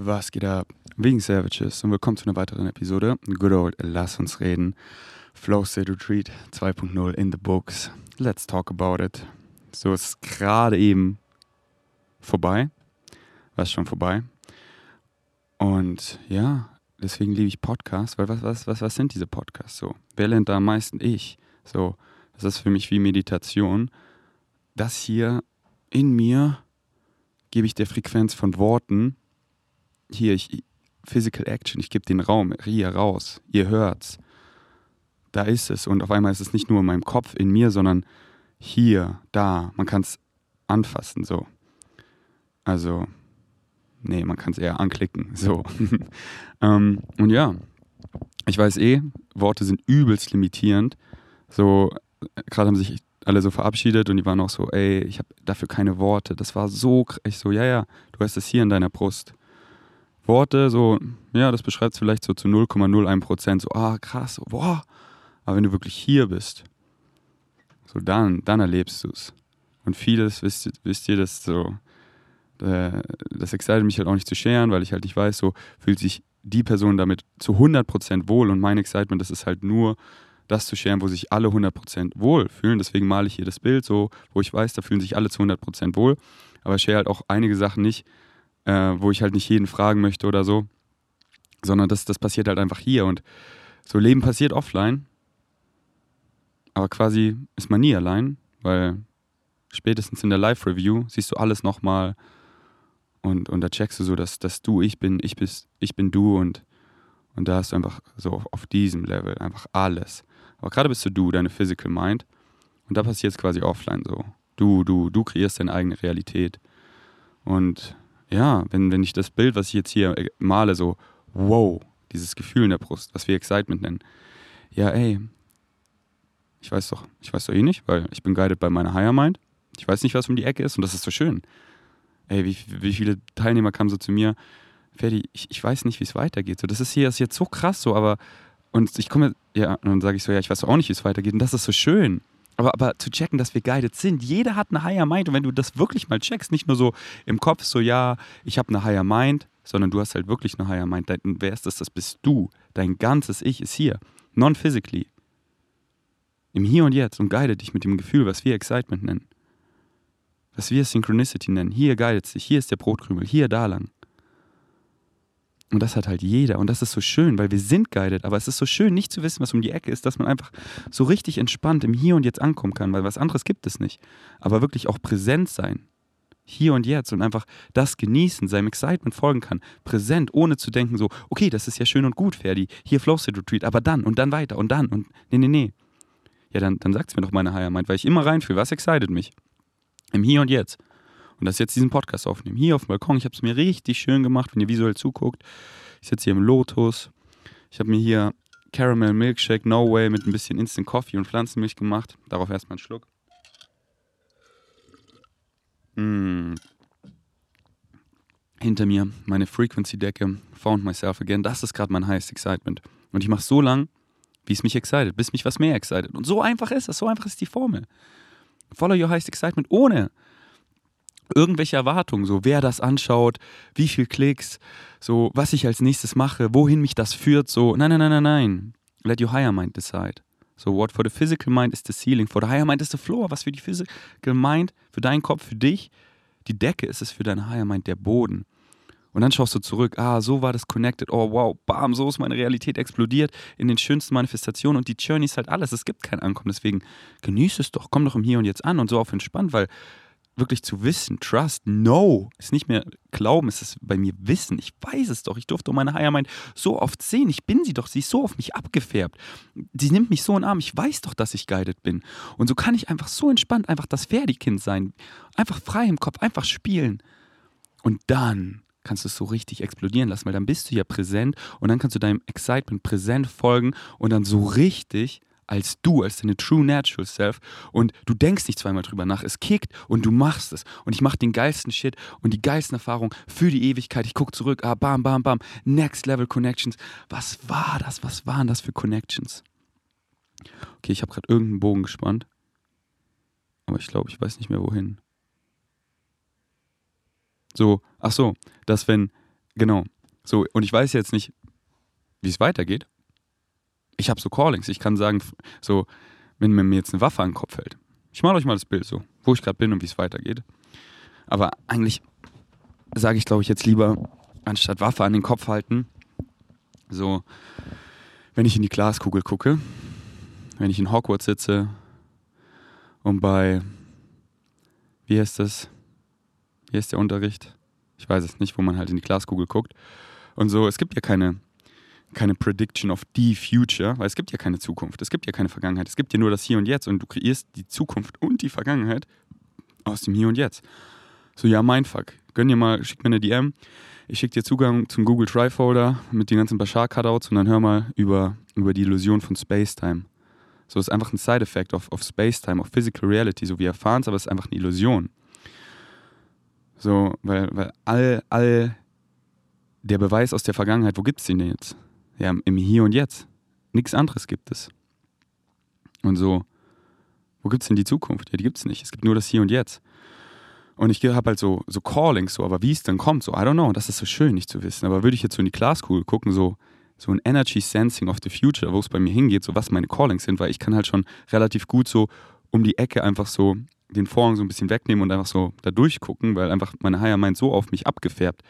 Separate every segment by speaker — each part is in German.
Speaker 1: Was geht ab? Wegen Savages und willkommen zu einer weiteren Episode. Good old Lass uns reden. Flow State Retreat 2.0 in the books. Let's talk about it. So ist gerade eben vorbei. Was schon vorbei. Und ja, deswegen liebe ich Podcasts, weil was, was, was, was sind diese Podcasts so? Wer lernt da am meisten? Ich. So, das ist für mich wie Meditation. Das hier in mir gebe ich der Frequenz von Worten, hier, ich, Physical Action, ich gebe den Raum hier raus, ihr hört's. Da ist es und auf einmal ist es nicht nur in meinem Kopf, in mir, sondern hier, da. Man kann es anfassen, so. Also, nee, man kann es eher anklicken, so. ähm, und ja, ich weiß eh, Worte sind übelst limitierend. So, gerade haben sich alle so verabschiedet und die waren auch so, ey, ich habe dafür keine Worte. Das war so, ich so, ja, ja, du hast es hier in deiner Brust. Worte, so, ja, das beschreibt es vielleicht so zu 0,01 Prozent, so, ah, krass, boah. Aber wenn du wirklich hier bist, so dann, dann erlebst du es. Und vieles, wisst, wisst ihr, das so, äh, das excited mich halt auch nicht zu scheren, weil ich halt nicht weiß, so fühlt sich die Person damit zu 100% wohl und mein Excitement, das ist halt nur das zu scheren, wo sich alle 100% wohl fühlen. Deswegen male ich hier das Bild so, wo ich weiß, da fühlen sich alle zu 100% wohl. Aber ich share halt auch einige Sachen nicht, äh, wo ich halt nicht jeden fragen möchte oder so, sondern das, das passiert halt einfach hier und so Leben passiert offline, aber quasi ist man nie allein, weil spätestens in der Live-Review siehst du alles nochmal und, und da checkst du so, dass, dass du ich bin, ich, bist, ich bin du und, und da hast du einfach so auf, auf diesem Level einfach alles. Aber gerade bist du du, deine Physical Mind und da passiert es quasi offline so. Du, du, du kreierst deine eigene Realität. Und ja, wenn, wenn ich das Bild, was ich jetzt hier äh, male, so, wow, dieses Gefühl in der Brust, was wir Excitement nennen. Ja, ey, ich weiß doch, ich weiß doch eh nicht, weil ich bin guided bei meiner Higher Mind. Ich weiß nicht, was um die Ecke ist und das ist so schön. Ey, wie, wie viele Teilnehmer kamen so zu mir, Ferdi, ich, ich weiß nicht, wie es weitergeht. So, das ist hier ist jetzt so krass so, aber und ich komme, ja, und dann sage ich so, ja, ich weiß auch nicht, wie es weitergeht und das ist so schön. Aber, aber zu checken, dass wir guided sind. Jeder hat eine Higher Mind. Und wenn du das wirklich mal checkst, nicht nur so im Kopf, so ja, ich habe eine Higher Mind, sondern du hast halt wirklich eine Higher Mind. Dein, wer ist das? Das bist du. Dein ganzes Ich ist hier. Non-physically. Im Hier und Jetzt und guide dich mit dem Gefühl, was wir Excitement nennen. Was wir Synchronicity nennen. Hier guidet sich. Hier ist der Brotkrümel. Hier, da lang. Und das hat halt jeder. Und das ist so schön, weil wir sind guided. Aber es ist so schön, nicht zu wissen, was um die Ecke ist, dass man einfach so richtig entspannt im Hier und Jetzt ankommen kann, weil was anderes gibt es nicht. Aber wirklich auch präsent sein. Hier und jetzt und einfach das genießen, seinem Excitement folgen kann. Präsent, ohne zu denken so, okay, das ist ja schön und gut, Ferdi. Hier Flow State Retreat, aber dann und dann weiter und dann und nee, nee, nee. Ja, dann, dann sagt es mir doch meine Higher Mind, weil ich immer reinfühle, was excited mich. Im Hier und Jetzt und das jetzt diesen Podcast aufnehmen. Hier auf dem Balkon. Ich habe es mir richtig schön gemacht, wenn ihr visuell zuguckt. Ich sitze hier im Lotus. Ich habe mir hier Caramel Milkshake No Way mit ein bisschen Instant Coffee und Pflanzenmilch gemacht. Darauf erstmal einen Schluck. Mmh. Hinter mir meine Frequency-Decke. Found myself again. Das ist gerade mein highest excitement. Und ich mache so lang, wie es mich excited, bis mich was mehr excited. Und so einfach ist es. So einfach ist die Formel. Follow your highest excitement ohne irgendwelche Erwartungen, so wer das anschaut, wie viel Klicks, so was ich als nächstes mache, wohin mich das führt, so nein, nein, nein, nein, nein. Let your higher mind decide. So what for the physical mind is the ceiling, for the higher mind is the floor. Was für die physical mind, für deinen Kopf, für dich, die Decke ist es für deine higher mind der Boden. Und dann schaust du zurück, ah, so war das connected, oh wow, bam, so ist meine Realität explodiert in den schönsten Manifestationen und die Journey ist halt alles, es gibt kein Ankommen, deswegen genieße es doch, komm doch im Hier und Jetzt an und so auf entspannt, weil wirklich zu wissen, Trust, no, ist nicht mehr Glauben, es ist bei mir Wissen. Ich weiß es doch. Ich durfte meine Higher Mind so oft sehen. Ich bin sie doch. Sie ist so auf mich abgefärbt. Sie nimmt mich so in den Arm. Ich weiß doch, dass ich guided bin. Und so kann ich einfach so entspannt einfach das Ferdi-Kind sein. Einfach frei im Kopf, einfach spielen. Und dann kannst du es so richtig explodieren lassen, weil dann bist du ja präsent und dann kannst du deinem Excitement präsent folgen und dann so richtig als du, als deine True Natural Self und du denkst nicht zweimal drüber nach. Es kickt und du machst es. Und ich mache den geilsten Shit und die geilsten Erfahrungen für die Ewigkeit. Ich gucke zurück, ah, bam, bam, bam, Next Level Connections. Was war das? Was waren das für Connections? Okay, ich habe gerade irgendeinen Bogen gespannt. Aber ich glaube, ich weiß nicht mehr wohin. So, ach so, dass wenn Genau. So, und ich weiß jetzt nicht, wie es weitergeht. Ich habe so Callings. Ich kann sagen, so, wenn mir jetzt eine Waffe an den Kopf fällt. Ich male euch mal das Bild so, wo ich gerade bin und wie es weitergeht. Aber eigentlich sage ich, glaube ich, jetzt lieber, anstatt Waffe an den Kopf halten, so, wenn ich in die Glaskugel gucke, wenn ich in Hogwarts sitze und bei, wie heißt das? Wie heißt der Unterricht? Ich weiß es nicht, wo man halt in die Glaskugel guckt. Und so, es gibt ja keine, keine Prediction of the Future, weil es gibt ja keine Zukunft, es gibt ja keine Vergangenheit, es gibt ja nur das Hier und Jetzt und du kreierst die Zukunft und die Vergangenheit aus dem Hier und Jetzt. So, ja, mein Fuck. Gönn dir mal, schick mir eine DM. Ich schicke dir Zugang zum Google Drive Folder mit den ganzen Bashar-Cutouts und dann hör mal über, über die Illusion von Space-Time. So ist einfach ein Side-Effect of, of Space-Time, of Physical Reality. So, wir erfahren es, aber es ist einfach eine Illusion. So, weil, weil all, all der Beweis aus der Vergangenheit, wo gibt es den denn jetzt? Ja, im Hier und Jetzt. Nichts anderes gibt es. Und so, wo gibt es denn die Zukunft? Ja, die gibt es nicht. Es gibt nur das Hier und Jetzt. Und ich habe halt so, so Callings, so, aber wie es dann kommt, so, I don't know, das ist so schön, nicht zu wissen. Aber würde ich jetzt so in die Glaskugel gucken, so, so ein Energy Sensing of the Future, wo es bei mir hingeht, so was meine Callings sind, weil ich kann halt schon relativ gut so um die Ecke einfach so den Vorhang so ein bisschen wegnehmen und einfach so da durchgucken, weil einfach meine Higher Mind so auf mich abgefärbt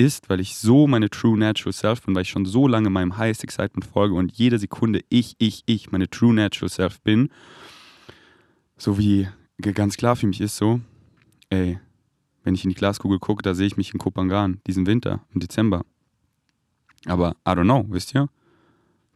Speaker 1: ist, weil ich so meine True Natural Self bin, weil ich schon so lange meinem Highest Excitement folge und jede Sekunde ich, ich, ich, meine True Natural Self bin. So wie ganz klar für mich ist so, ey, wenn ich in die Glaskugel gucke, da sehe ich mich in Kopangan diesen Winter, im Dezember. Aber I don't know, wisst ihr?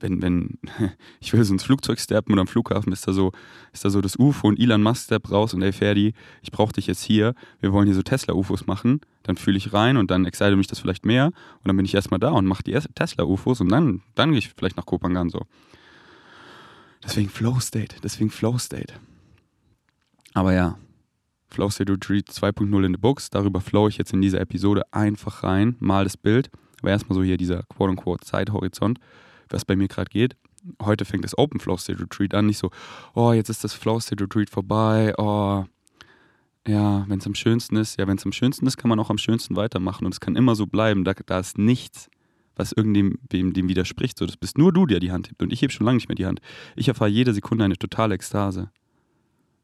Speaker 1: Wenn, wenn ich will so ins Flugzeug steppen oder am Flughafen, ist da so, ist da so das UFO und Elon Musk steppt raus und ey Ferdi, ich brauche dich jetzt hier, wir wollen hier so Tesla-UFOs machen, dann fühle ich rein und dann excite mich das vielleicht mehr und dann bin ich erstmal da und mache die Tesla-UFOs und dann, dann gehe ich vielleicht nach Kopangan so. Deswegen Flow State, deswegen Flow State. Aber ja, Flow State Retreat 2.0 in the Books. Darüber flow ich jetzt in dieser Episode einfach rein, mal das Bild. Aber erstmal so hier dieser quote-unquote Zeithorizont, was bei mir gerade geht. Heute fängt das Open Flow State Retreat an. Nicht so, oh, jetzt ist das Flow State Retreat vorbei. Oh, ja, wenn es am schönsten ist. Ja, wenn es am schönsten ist, kann man auch am schönsten weitermachen. Und es kann immer so bleiben. Da, da ist nichts, was irgendwem dem widerspricht. So, das bist nur du, der die Hand hebt. Und ich hebe schon lange nicht mehr die Hand. Ich erfahre jede Sekunde eine totale Ekstase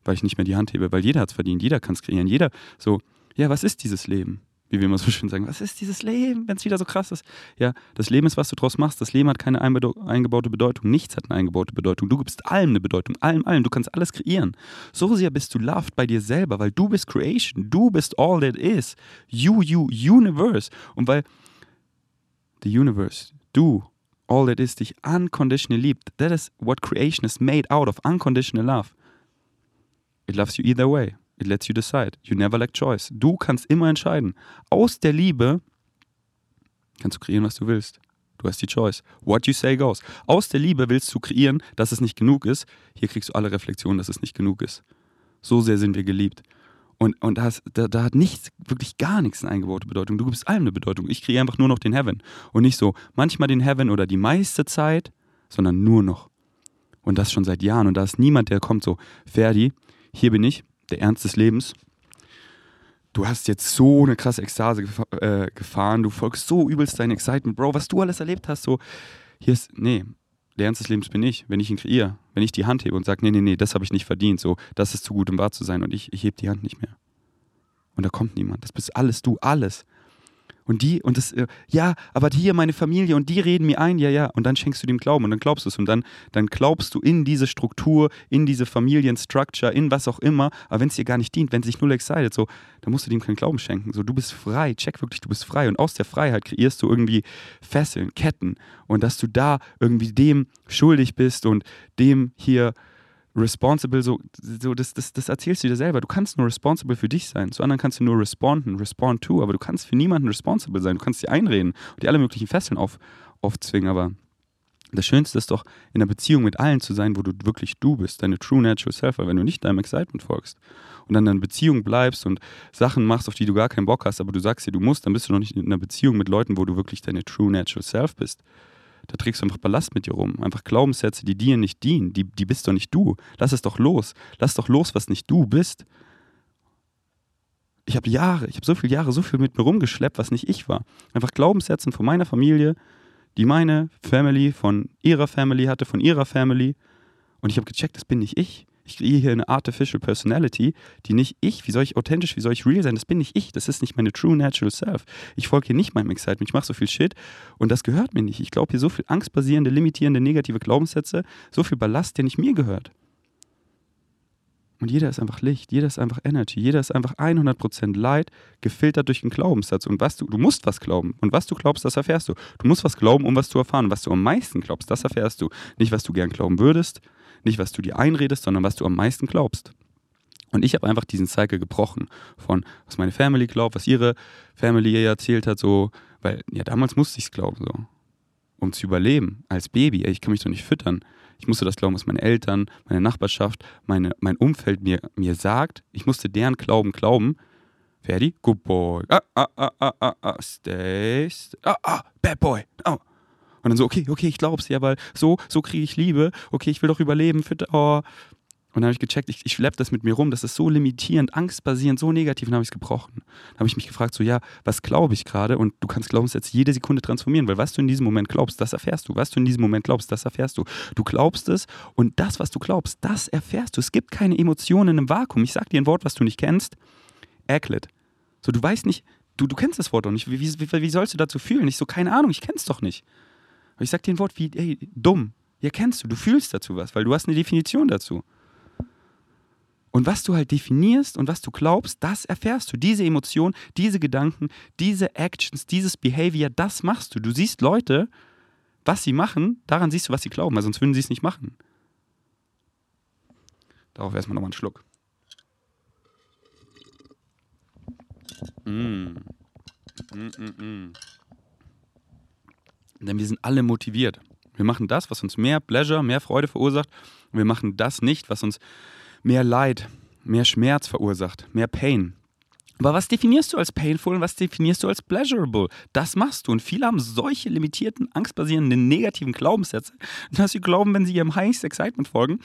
Speaker 1: weil ich nicht mehr die Hand hebe, weil jeder hat es verdient, jeder kann es kreieren, jeder so, ja, was ist dieses Leben? Wie wir immer so schön sagen, was ist dieses Leben, wenn es wieder so krass ist? Ja, das Leben ist, was du draus machst. Das Leben hat keine eingebaute Bedeutung. Nichts hat eine eingebaute Bedeutung. Du gibst allem eine Bedeutung, allem, allem. Du kannst alles kreieren. So sehr bist du loved bei dir selber, weil du bist Creation. Du bist all that is. You, you, Universe. Und weil the Universe, du, all that is, dich unconditionally liebt. That is what creation is made out of, unconditional love. It loves you either way. It lets you decide. You never lack choice. Du kannst immer entscheiden. Aus der Liebe kannst du kreieren, was du willst. Du hast die Choice. What you say goes. Aus der Liebe willst du kreieren, dass es nicht genug ist. Hier kriegst du alle Reflexionen, dass es nicht genug ist. So sehr sind wir geliebt. Und, und das, da, da, hat nichts, wirklich gar nichts eine eingebaute Bedeutung. Du gibst allem eine Bedeutung. Ich kreiere einfach nur noch den Heaven. Und nicht so manchmal den Heaven oder die meiste Zeit, sondern nur noch. Und das schon seit Jahren. Und da ist niemand, der kommt so, Ferdi, hier bin ich, der Ernst des Lebens. Du hast jetzt so eine krasse Ekstase gef äh, gefahren, du folgst so übelst dein Excitement, Bro, was du alles erlebt hast, so, hier ist, nee, der Ernst des Lebens bin ich, wenn ich ihn kreiere, wenn ich die Hand hebe und sage, nee, nee, nee, das habe ich nicht verdient, so, das ist zu gut, um wahr zu sein und ich, ich hebe die Hand nicht mehr. Und da kommt niemand, das bist alles du, alles. Und die, und das, äh, ja, aber hier meine Familie und die reden mir ein, ja, ja. Und dann schenkst du dem Glauben und dann glaubst du es. Und dann, dann glaubst du in diese Struktur, in diese Familienstructure, in was auch immer. Aber wenn es dir gar nicht dient, wenn es sich null excited, so, dann musst du dem keinen Glauben schenken. So, du bist frei, check wirklich, du bist frei. Und aus der Freiheit kreierst du irgendwie Fesseln, Ketten. Und dass du da irgendwie dem schuldig bist und dem hier responsible, so, so das, das, das erzählst du dir selber. Du kannst nur responsible für dich sein. Zu anderen kannst du nur responden, respond to, aber du kannst für niemanden responsible sein. Du kannst dir einreden und dir alle möglichen Fesseln auf, aufzwingen, aber das Schönste ist doch, in einer Beziehung mit allen zu sein, wo du wirklich du bist, deine true natural self, wenn du nicht deinem Excitement folgst und dann in einer Beziehung bleibst und Sachen machst, auf die du gar keinen Bock hast, aber du sagst dir, du musst, dann bist du noch nicht in einer Beziehung mit Leuten, wo du wirklich deine true natural self bist. Da trägst du einfach Ballast mit dir rum. Einfach Glaubenssätze, die dir nicht dienen. Die, die bist doch nicht du. Lass es doch los. Lass doch los, was nicht du bist. Ich habe Jahre, ich habe so viele Jahre so viel mit mir rumgeschleppt, was nicht ich war. Einfach Glaubenssätzen von meiner Familie, die meine Family von ihrer Family hatte, von ihrer Family. Und ich habe gecheckt, das bin nicht ich. Ich kriege hier eine Artificial Personality, die nicht ich, wie soll ich authentisch, wie soll ich real sein? Das bin nicht ich, das ist nicht meine true natural self. Ich folge hier nicht meinem Excitement, ich mache so viel Shit und das gehört mir nicht. Ich glaube hier so viel angstbasierende, limitierende, negative Glaubenssätze, so viel Ballast, der nicht mir gehört. Und jeder ist einfach Licht, jeder ist einfach Energy, jeder ist einfach 100% Light, gefiltert durch den Glaubenssatz. Und was du, du musst was glauben. Und was du glaubst, das erfährst du. Du musst was glauben, um was zu erfahren. Was du am meisten glaubst, das erfährst du. Nicht, was du gern glauben würdest, nicht, was du dir einredest, sondern was du am meisten glaubst. Und ich habe einfach diesen Cycle gebrochen von, was meine Family glaubt, was ihre Family ihr erzählt hat, so, weil, ja, damals musste ich es glauben, so, um zu überleben, als Baby, ey, ich kann mich doch nicht füttern. Ich musste das glauben, was meine Eltern, meine Nachbarschaft, meine, mein Umfeld mir, mir sagt. Ich musste deren Glauben glauben. Ferdi, good boy. Ah, ah, ah, ah, ah, ah, stay, stay. Ah, ah, bad boy. Oh. Und dann so, okay, okay, ich glaub's ja, weil so, so kriege ich Liebe. Okay, ich will doch überleben. Für, oh. Und dann habe ich gecheckt, ich, ich schleppe das mit mir rum, das ist so limitierend, angstbasierend, so negativ, und dann habe ich es gebrochen. Dann habe ich mich gefragt, so, ja, was glaube ich gerade? Und du kannst Glaubenssätze jede Sekunde transformieren, weil was du in diesem Moment glaubst, das erfährst du. Was du in diesem Moment glaubst, das erfährst du. Du glaubst es und das, was du glaubst, das erfährst du. Es gibt keine Emotionen im Vakuum. Ich sag dir ein Wort, was du nicht kennst. Erklet. So, du weißt nicht, du, du kennst das Wort doch nicht. Wie, wie, wie sollst du dazu fühlen? Ich so, keine Ahnung, ich kenn's doch nicht. Aber ich sag dir ein Wort wie, ey, dumm. Ja, kennst du, du fühlst dazu was, weil du hast eine Definition dazu. Und was du halt definierst und was du glaubst, das erfährst du. Diese Emotion, diese Gedanken, diese Actions, dieses Behavior, das machst du. Du siehst Leute, was sie machen, daran siehst du, was sie glauben, weil sonst würden sie es nicht machen. Darauf erstmal nochmal einen Schluck. Mm. Mm, mm, mm. Denn wir sind alle motiviert. Wir machen das, was uns mehr Pleasure, mehr Freude verursacht. Und wir machen das nicht, was uns mehr Leid, mehr Schmerz verursacht, mehr Pain. Aber was definierst du als painful und was definierst du als pleasurable? Das machst du. Und viele haben solche limitierten, angstbasierenden, negativen Glaubenssätze, dass sie glauben, wenn sie ihrem Highest Excitement folgen,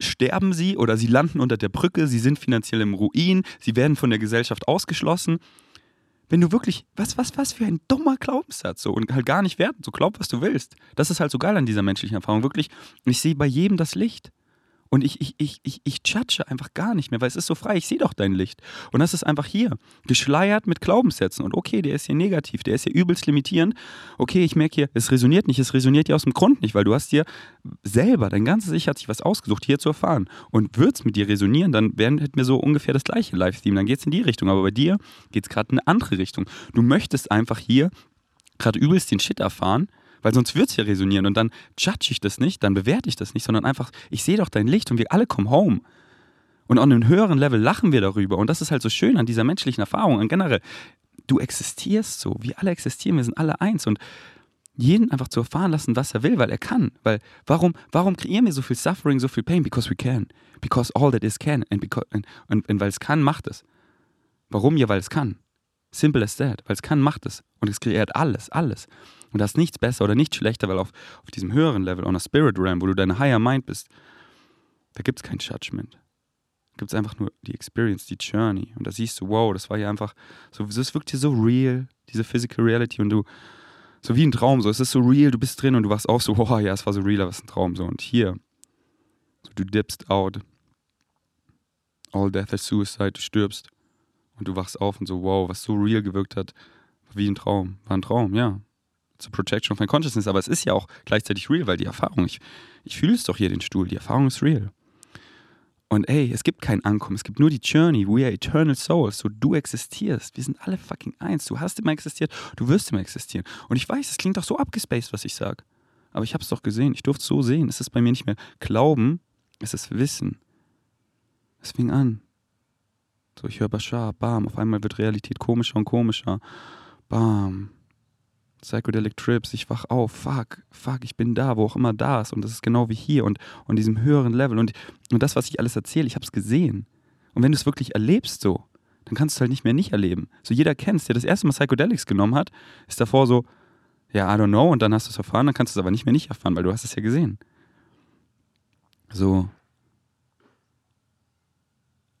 Speaker 1: sterben sie oder sie landen unter der Brücke, sie sind finanziell im Ruin, sie werden von der Gesellschaft ausgeschlossen wenn du wirklich, was, was, was für ein dummer Glaubenssatz so und halt gar nicht werten, so glaub, was du willst. Das ist halt so geil an dieser menschlichen Erfahrung. Wirklich, ich sehe bei jedem das Licht. Und ich, ich, ich, ich, ich judge einfach gar nicht mehr, weil es ist so frei, ich sehe doch dein Licht. Und das ist einfach hier, geschleiert mit Glaubenssätzen. Und okay, der ist hier negativ, der ist hier übelst limitierend. Okay, ich merke hier, es resoniert nicht, es resoniert dir aus dem Grund nicht, weil du hast dir selber, dein ganzes Ich hat sich was ausgesucht, hier zu erfahren. Und wird es mit dir resonieren, dann wären, hätten wir so ungefähr das gleiche Livestream. Dann geht es in die Richtung. Aber bei dir geht es gerade in eine andere Richtung. Du möchtest einfach hier gerade übelst den Shit erfahren weil sonst wird es ja resonieren und dann judge ich das nicht, dann bewerte ich das nicht, sondern einfach, ich sehe doch dein Licht und wir alle kommen home. Und an einem höheren Level lachen wir darüber. Und das ist halt so schön an dieser menschlichen Erfahrung. Und generell, du existierst so. Wir alle existieren, wir sind alle eins. Und jeden einfach zu erfahren lassen, was er will, weil er kann. Weil warum, warum kreieren wir so viel Suffering, so viel Pain? Because we can. Because all that is can. And, because, and, and, and weil es kann, macht es. Warum? Ja, weil es kann. Simple as that. Weil es kann, macht es. Und es kreiert alles, alles. Und da ist nichts besser oder nicht schlechter, weil auf, auf diesem höheren Level, on a Spirit Realm, wo du deine Higher Mind bist, da gibt es kein Judgment. Da gibt es einfach nur die Experience, die Journey. Und da siehst du, wow, das war hier einfach, so, das wirkt hier so real, diese Physical Reality. Und du, so wie ein Traum, so, es ist so real, du bist drin und du wachst auf, so, wow, ja, es war so real, aber es ist ein Traum. So. Und hier, so, du dippst out, all death is suicide, du stirbst. Und du wachst auf und so, wow, was so real gewirkt hat, wie ein Traum. War ein Traum, ja zur Projection of my Consciousness, aber es ist ja auch gleichzeitig real, weil die Erfahrung, ich, ich fühle es doch hier, den Stuhl, die Erfahrung ist real. Und ey, es gibt kein Ankommen, es gibt nur die Journey. We are eternal souls. So, du existierst. Wir sind alle fucking eins. Du hast immer existiert, du wirst immer existieren. Und ich weiß, es klingt doch so abgespaced, was ich sage. Aber ich habe es doch gesehen. Ich durfte es so sehen. Es ist bei mir nicht mehr Glauben, es ist Wissen. Es fing an. So, ich höre Bashar, bam, auf einmal wird Realität komischer und komischer. Bam, Psychedelic Trips, ich wach auf, fuck, fuck, ich bin da, wo auch immer da ist und das ist genau wie hier und, und diesem höheren Level und, und das, was ich alles erzähle, ich habe es gesehen. Und wenn du es wirklich erlebst so, dann kannst du es halt nicht mehr nicht erleben. So jeder kennt der das erste Mal Psychedelics genommen hat, ist davor so, ja, I don't know und dann hast du es erfahren, dann kannst du es aber nicht mehr nicht erfahren, weil du hast es ja gesehen. So.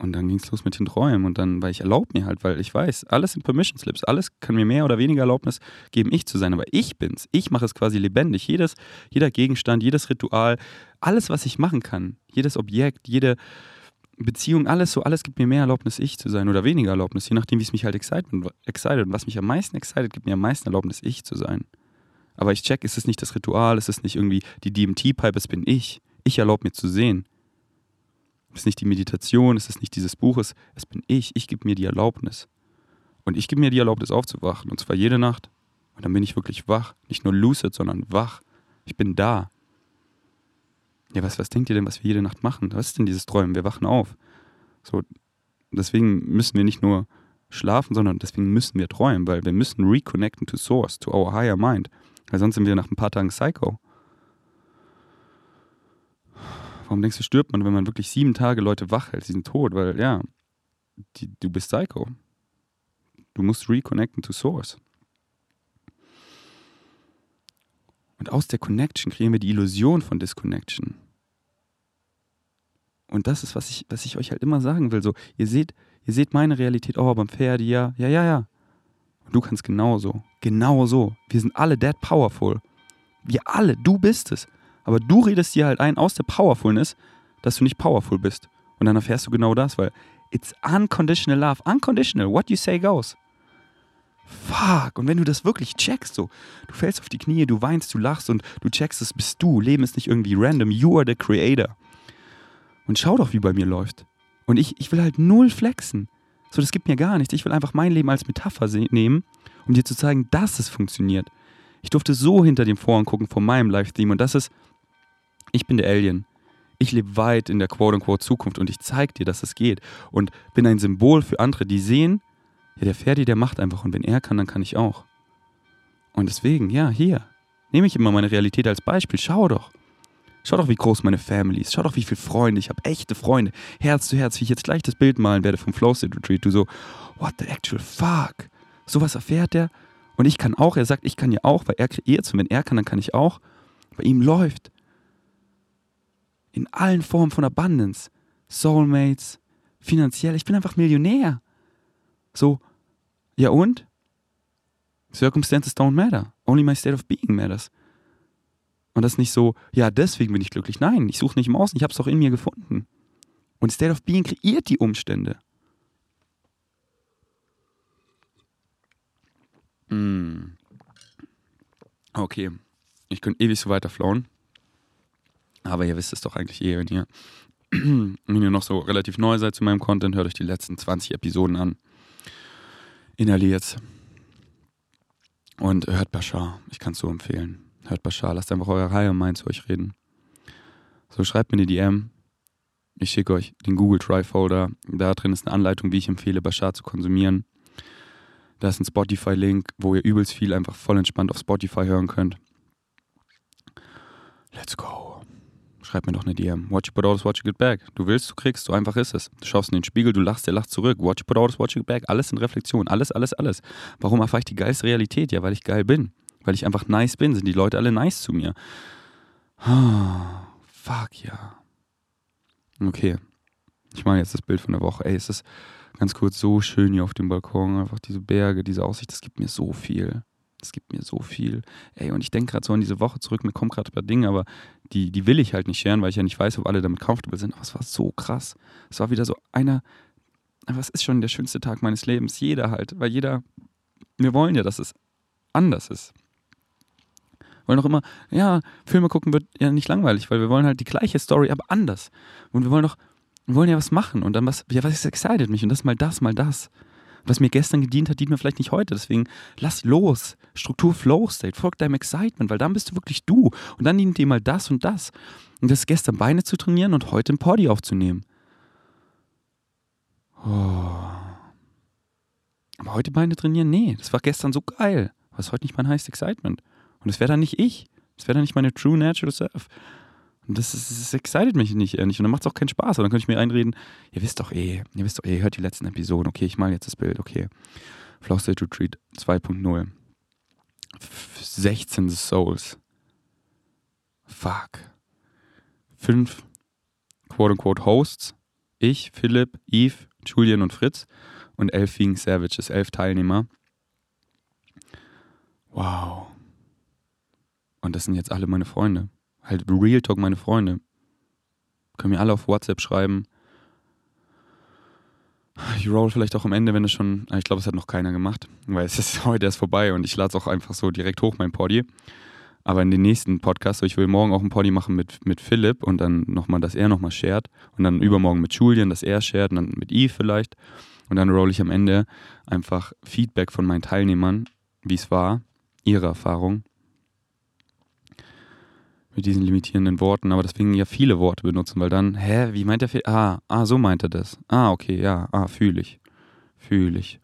Speaker 1: Und dann ging es los mit den Träumen und dann, weil ich erlaube mir halt, weil ich weiß, alles sind Permission Slips, alles kann mir mehr oder weniger Erlaubnis geben, ich zu sein, aber ich bin's. Ich mache es quasi lebendig. Jedes, jeder Gegenstand, jedes Ritual, alles, was ich machen kann, jedes Objekt, jede Beziehung, alles so, alles gibt mir mehr Erlaubnis, ich zu sein oder weniger Erlaubnis, je nachdem, wie es mich halt excited. Und was mich am meisten excited, gibt mir am meisten Erlaubnis, ich zu sein. Aber ich check, ist es nicht das Ritual, ist es nicht irgendwie die DMT-Pipe, es bin ich. Ich erlaube mir zu sehen. Es ist nicht die Meditation, es ist nicht dieses Buches, es bin ich. Ich gebe mir die Erlaubnis. Und ich gebe mir die Erlaubnis aufzuwachen, und zwar jede Nacht. Und dann bin ich wirklich wach. Nicht nur lucid, sondern wach. Ich bin da. Ja, was, was denkt ihr denn, was wir jede Nacht machen? Was ist denn dieses Träumen? Wir wachen auf. So, deswegen müssen wir nicht nur schlafen, sondern deswegen müssen wir träumen, weil wir müssen reconnecten to source, to our higher mind. Weil sonst sind wir nach ein paar Tagen Psycho. Warum denkst du, stirbt man, wenn man wirklich sieben Tage Leute wach hält? Sie sind tot, weil, ja, die, du bist Psycho. Du musst reconnecten to Source. Und aus der Connection kreieren wir die Illusion von Disconnection. Und das ist, was ich, was ich euch halt immer sagen will. So, ihr seht, ihr seht meine Realität, oh, beim Pferd, ja, ja, ja, ja. Und du kannst genauso, genauso. Wir sind alle that powerful. Wir alle, du bist es. Aber du redest dir halt ein aus der Powerfulness, dass du nicht powerful bist. Und dann erfährst du genau das, weil it's unconditional love. Unconditional. What you say goes. Fuck. Und wenn du das wirklich checkst, so, du fällst auf die Knie, du weinst, du lachst und du checkst, es bist du. Leben ist nicht irgendwie random. You are the creator. Und schau doch, wie bei mir läuft. Und ich, ich will halt null flexen. So, das gibt mir gar nichts. Ich will einfach mein Leben als Metapher nehmen, um dir zu zeigen, dass es funktioniert. Ich durfte so hinter dem Vorhang gucken von meinem Live-Theme und das ist, ich bin der Alien. Ich lebe weit in der quote-unquote Zukunft und ich zeige dir, dass es geht. Und bin ein Symbol für andere, die sehen, ja, der Ferdi, der macht einfach und wenn er kann, dann kann ich auch. Und deswegen, ja, hier, nehme ich immer meine Realität als Beispiel. Schau doch. Schau doch, wie groß meine Family ist. Schau doch, wie viele Freunde. Ich habe echte Freunde. Herz zu Herz, wie ich jetzt gleich das Bild malen werde vom Flow State Retreat. Du so, what the actual fuck? Sowas erfährt er. Und ich kann auch. Er sagt, ich kann ja auch, weil er kreiert. Und wenn er kann, dann kann ich auch. Bei ihm läuft in allen Formen von Abundance. Soulmates, finanziell. Ich bin einfach Millionär. So, ja und? Circumstances don't matter. Only my state of being matters. Und das nicht so, ja, deswegen bin ich glücklich. Nein, ich suche nicht im Außen, ich habe es auch in mir gefunden. Und State of Being kreiert die Umstände. Mm. Okay, ich könnte ewig so weiterflauen. Aber ihr wisst es doch eigentlich eh, wenn ihr, wenn ihr noch so relativ neu seid zu meinem Content, hört euch die letzten 20 Episoden an. Inhaliert. Und hört Bashar. Ich kann es so empfehlen. Hört Bashar. Lasst einfach eure Reihe Mind zu euch reden. So, schreibt mir eine DM. Ich schicke euch den Google Drive Folder. Da drin ist eine Anleitung, wie ich empfehle, Bashar zu konsumieren. Da ist ein Spotify-Link, wo ihr übelst viel einfach voll entspannt auf Spotify hören könnt. Let's go schreib mir doch eine DM. Watch you put out is watch you get back. Du willst, du kriegst, so einfach ist es. Du schaust in den Spiegel, du lachst, der lacht zurück. Watch you put out is watch you get back. Alles in Reflexion, alles, alles, alles. Warum erfahre ich die geilste Realität? Ja, weil ich geil bin. Weil ich einfach nice bin, sind die Leute alle nice zu mir. Oh, fuck ja. Okay. Ich mache jetzt das Bild von der Woche. Ey, es ist ganz kurz so schön hier auf dem Balkon. Einfach diese Berge, diese Aussicht, das gibt mir so viel. Es gibt mir so viel. Ey, und ich denke gerade so an diese Woche zurück, mir kommen gerade ein paar Dinge, aber die, die will ich halt nicht scheren, weil ich ja nicht weiß, ob alle damit comfortable sind. Aber es war so krass. Es war wieder so einer, aber es ist schon der schönste Tag meines Lebens. Jeder halt, weil jeder, wir wollen ja, dass es anders ist. Wir wollen auch immer, ja, Filme gucken wird ja nicht langweilig, weil wir wollen halt die gleiche Story, aber anders. Und wir wollen doch, wir wollen ja was machen und dann was, ja, was excited mich und das mal das, mal das. Was mir gestern gedient hat, dient mir vielleicht nicht heute. Deswegen lass los. Struktur Flow State. Folg deinem Excitement, weil dann bist du wirklich du. Und dann dient dir mal das und das. Und das ist gestern Beine zu trainieren und heute ein Poddy aufzunehmen. Oh. Aber heute Beine trainieren? Nee, das war gestern so geil. Was heute nicht mein highest Excitement? Und das wäre dann nicht ich. Das wäre dann nicht meine True Natural Self. Und das, ist, das excited mich nicht ehrlich. Und dann macht es auch keinen Spaß. Und dann könnte ich mir einreden, ihr wisst doch eh, ihr wisst doch eh, hört die letzten Episoden. Okay, ich male jetzt das Bild. Okay. Flow Retreat 2.0. 16 Souls. Fuck. Fünf quote-unquote Hosts, ich, Philipp, Eve, Julian und Fritz und elf Vegan Savages, elf Teilnehmer. Wow. Und das sind jetzt alle meine Freunde. Halt Real Talk meine Freunde. Können mir alle auf WhatsApp schreiben. Ich roll vielleicht auch am Ende, wenn es schon, ich glaube, es hat noch keiner gemacht, weil es ist heute erst vorbei und ich lade es auch einfach so direkt hoch, mein Poddy. Aber in den nächsten Podcast, so ich will morgen auch ein Poddy machen mit, mit Philipp und dann nochmal, dass er nochmal shared und dann übermorgen mit Julian, dass er shared und dann mit Eve vielleicht. Und dann roll ich am Ende einfach Feedback von meinen Teilnehmern, wie es war, ihre Erfahrung mit diesen limitierenden Worten, aber deswegen ja viele Worte benutzen, weil dann, hä, wie meint er? Ah, ah, so meint er das. Ah, okay, ja, ah, fühle ich. Fühle ich.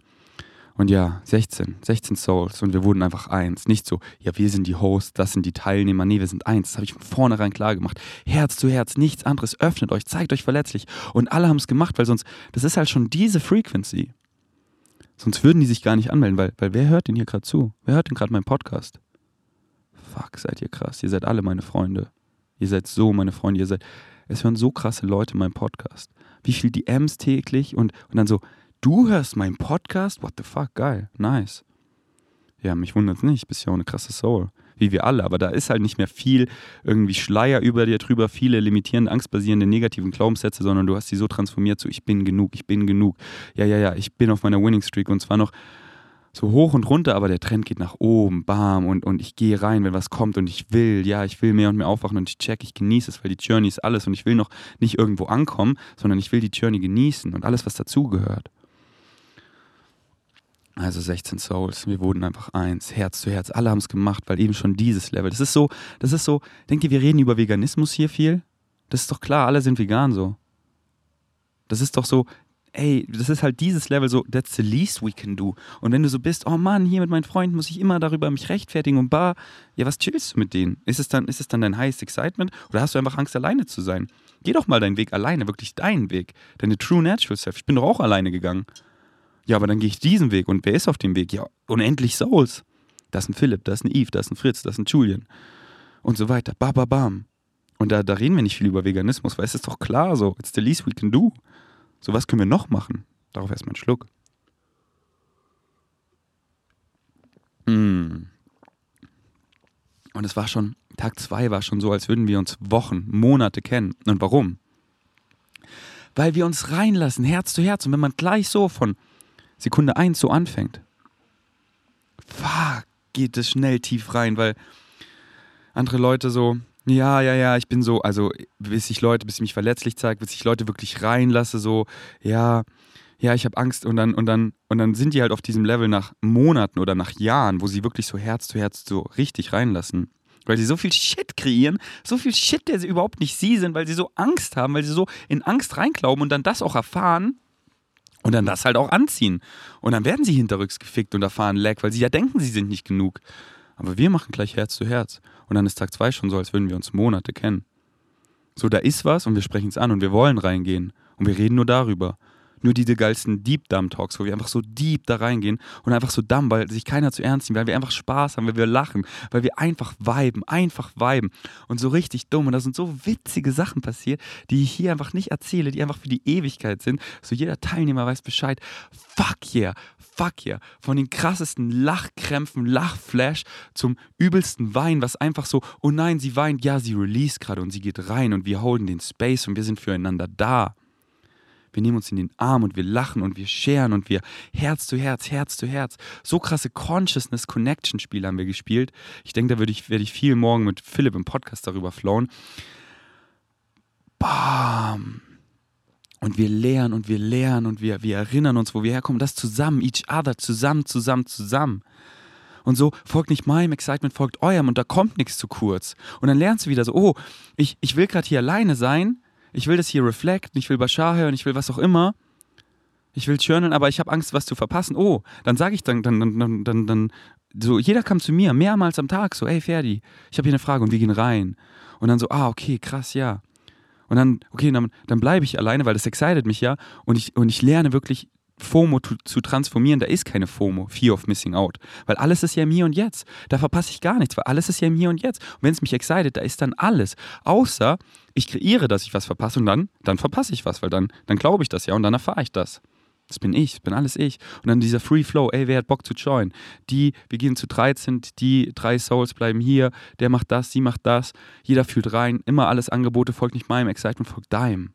Speaker 1: Und ja, 16, 16 Souls und wir wurden einfach eins. Nicht so, ja, wir sind die Hosts, das sind die Teilnehmer. Nee, wir sind eins. Das habe ich von vornherein klar gemacht. Herz zu Herz, nichts anderes. Öffnet euch, zeigt euch verletzlich. Und alle haben es gemacht, weil sonst, das ist halt schon diese Frequency. Sonst würden die sich gar nicht anmelden, weil, weil wer hört denn hier gerade zu? Wer hört denn gerade meinen Podcast? Fuck, seid ihr krass. Ihr seid alle meine Freunde. Ihr seid so meine Freunde. Ihr seid, es hören so krasse Leute meinen Podcast. Wie viel DMs täglich und, und dann so, Du hörst meinen Podcast? What the fuck? Geil. Nice. Ja, mich wundert es nicht. Bist ja auch eine krasse Soul. Wie wir alle. Aber da ist halt nicht mehr viel irgendwie Schleier über dir drüber, viele limitierende, angstbasierende, negativen Glaubenssätze, sondern du hast sie so transformiert, so ich bin genug, ich bin genug. Ja, ja, ja, ich bin auf meiner Winning Streak und zwar noch so hoch und runter, aber der Trend geht nach oben, bam, und, und ich gehe rein, wenn was kommt und ich will, ja, ich will mehr und mehr aufwachen und ich check, ich genieße es, weil die Journey ist alles und ich will noch nicht irgendwo ankommen, sondern ich will die Journey genießen und alles, was dazugehört. Also 16 Souls, wir wurden einfach eins, Herz zu Herz. Alle haben es gemacht, weil eben schon dieses Level. Das ist so, das ist so, denkt ihr, wir reden über Veganismus hier viel? Das ist doch klar, alle sind vegan so. Das ist doch so, ey, das ist halt dieses Level so, that's the least we can do. Und wenn du so bist, oh Mann, hier mit meinen Freunden muss ich immer darüber mich rechtfertigen und bar, ja, was chillst du mit denen? Ist es dann, ist es dann dein highest excitement oder hast du einfach Angst, alleine zu sein? Geh doch mal deinen Weg alleine, wirklich deinen Weg. Deine true natural self. Ich bin doch auch alleine gegangen. Ja, aber dann gehe ich diesen Weg. Und wer ist auf dem Weg? Ja, unendlich Souls. Das ist ein Philipp, das ist ein Eve, das ist ein Fritz, das ist ein Julian. Und so weiter. Ba, ba, bam. Und da, da reden wir nicht viel über Veganismus, weil es ist doch klar so. It's the least we can do. So, was können wir noch machen? Darauf erstmal einen Schluck. Mm. Und es war schon, Tag zwei war schon so, als würden wir uns Wochen, Monate kennen. Und warum? Weil wir uns reinlassen, Herz zu Herz. Und wenn man gleich so von Sekunde 1 so anfängt, fuck, geht es schnell tief rein, weil andere Leute so, ja, ja, ja, ich bin so, also bis ich Leute, bis ich mich verletzlich zeige, bis ich Leute wirklich reinlasse, so, ja, ja, ich habe Angst und dann, und dann, und dann sind die halt auf diesem Level nach Monaten oder nach Jahren, wo sie wirklich so Herz zu Herz so richtig reinlassen. Weil sie so viel Shit kreieren, so viel Shit, der sie überhaupt nicht sie sind, weil sie so Angst haben, weil sie so in Angst reinglauben und dann das auch erfahren und dann das halt auch anziehen. Und dann werden sie hinterrücks gefickt und erfahren Lag, weil sie ja denken, sie sind nicht genug. Aber wir machen gleich Herz zu Herz. Und dann ist Tag zwei schon so, als würden wir uns Monate kennen. So, da ist was und wir sprechen es an und wir wollen reingehen. Und wir reden nur darüber nur diese geilsten Deep Dumb Talks, wo wir einfach so deep da reingehen und einfach so dumm, weil sich keiner zu ernst nimmt, weil wir einfach Spaß haben, weil wir lachen, weil wir einfach viben, einfach viben und so richtig dumm. Und da sind so witzige Sachen passiert, die ich hier einfach nicht erzähle, die einfach für die Ewigkeit sind. So jeder Teilnehmer weiß Bescheid. Fuck yeah, fuck yeah. Von den krassesten Lachkrämpfen, Lachflash zum übelsten Wein, was einfach so, oh nein, sie weint, ja, sie release gerade und sie geht rein und wir holen den Space und wir sind füreinander da. Wir nehmen uns in den Arm und wir lachen und wir scheren und wir Herz zu Herz, Herz zu Herz. So krasse Consciousness-Connection-Spiele haben wir gespielt. Ich denke, da werde ich, werd ich viel morgen mit Philipp im Podcast darüber flowen. Bam! Und wir lernen und wir lernen und wir, wir erinnern uns, wo wir herkommen. Das zusammen, each other, zusammen, zusammen, zusammen. Und so folgt nicht meinem Excitement, folgt eurem und da kommt nichts zu kurz. Und dann lernst du wieder so, oh, ich, ich will gerade hier alleine sein, ich will das hier reflekten, ich will Bashar hören, ich will was auch immer. Ich will journalen, aber ich habe Angst, was zu verpassen. Oh, dann sage ich dann, dann, dann, dann, dann, so, jeder kam zu mir mehrmals am Tag, so, ey Ferdi, ich habe hier eine Frage und wir gehen rein. Und dann so, ah, okay, krass, ja. Und dann, okay, dann, dann bleibe ich alleine, weil das excited mich ja. Und ich, und ich lerne wirklich FOMO zu, zu, transformieren, da ist keine FOMO, Fear of Missing Out. Weil alles ist ja im Hier und Jetzt. Da verpasse ich gar nichts, weil alles ist ja im Hier und Jetzt. Und wenn es mich excited, da ist dann alles. Außer ich kreiere, dass ich was verpasse und dann, dann verpasse ich was, weil dann, dann glaube ich das ja und dann erfahre ich das. Das bin ich, das bin alles ich. Und dann dieser Free Flow, ey, wer hat Bock zu joinen? Die, wir gehen zu 13, die drei Souls bleiben hier, der macht das, sie macht das, jeder fühlt rein, immer alles Angebote, folgt nicht meinem, Excitement folgt deinem.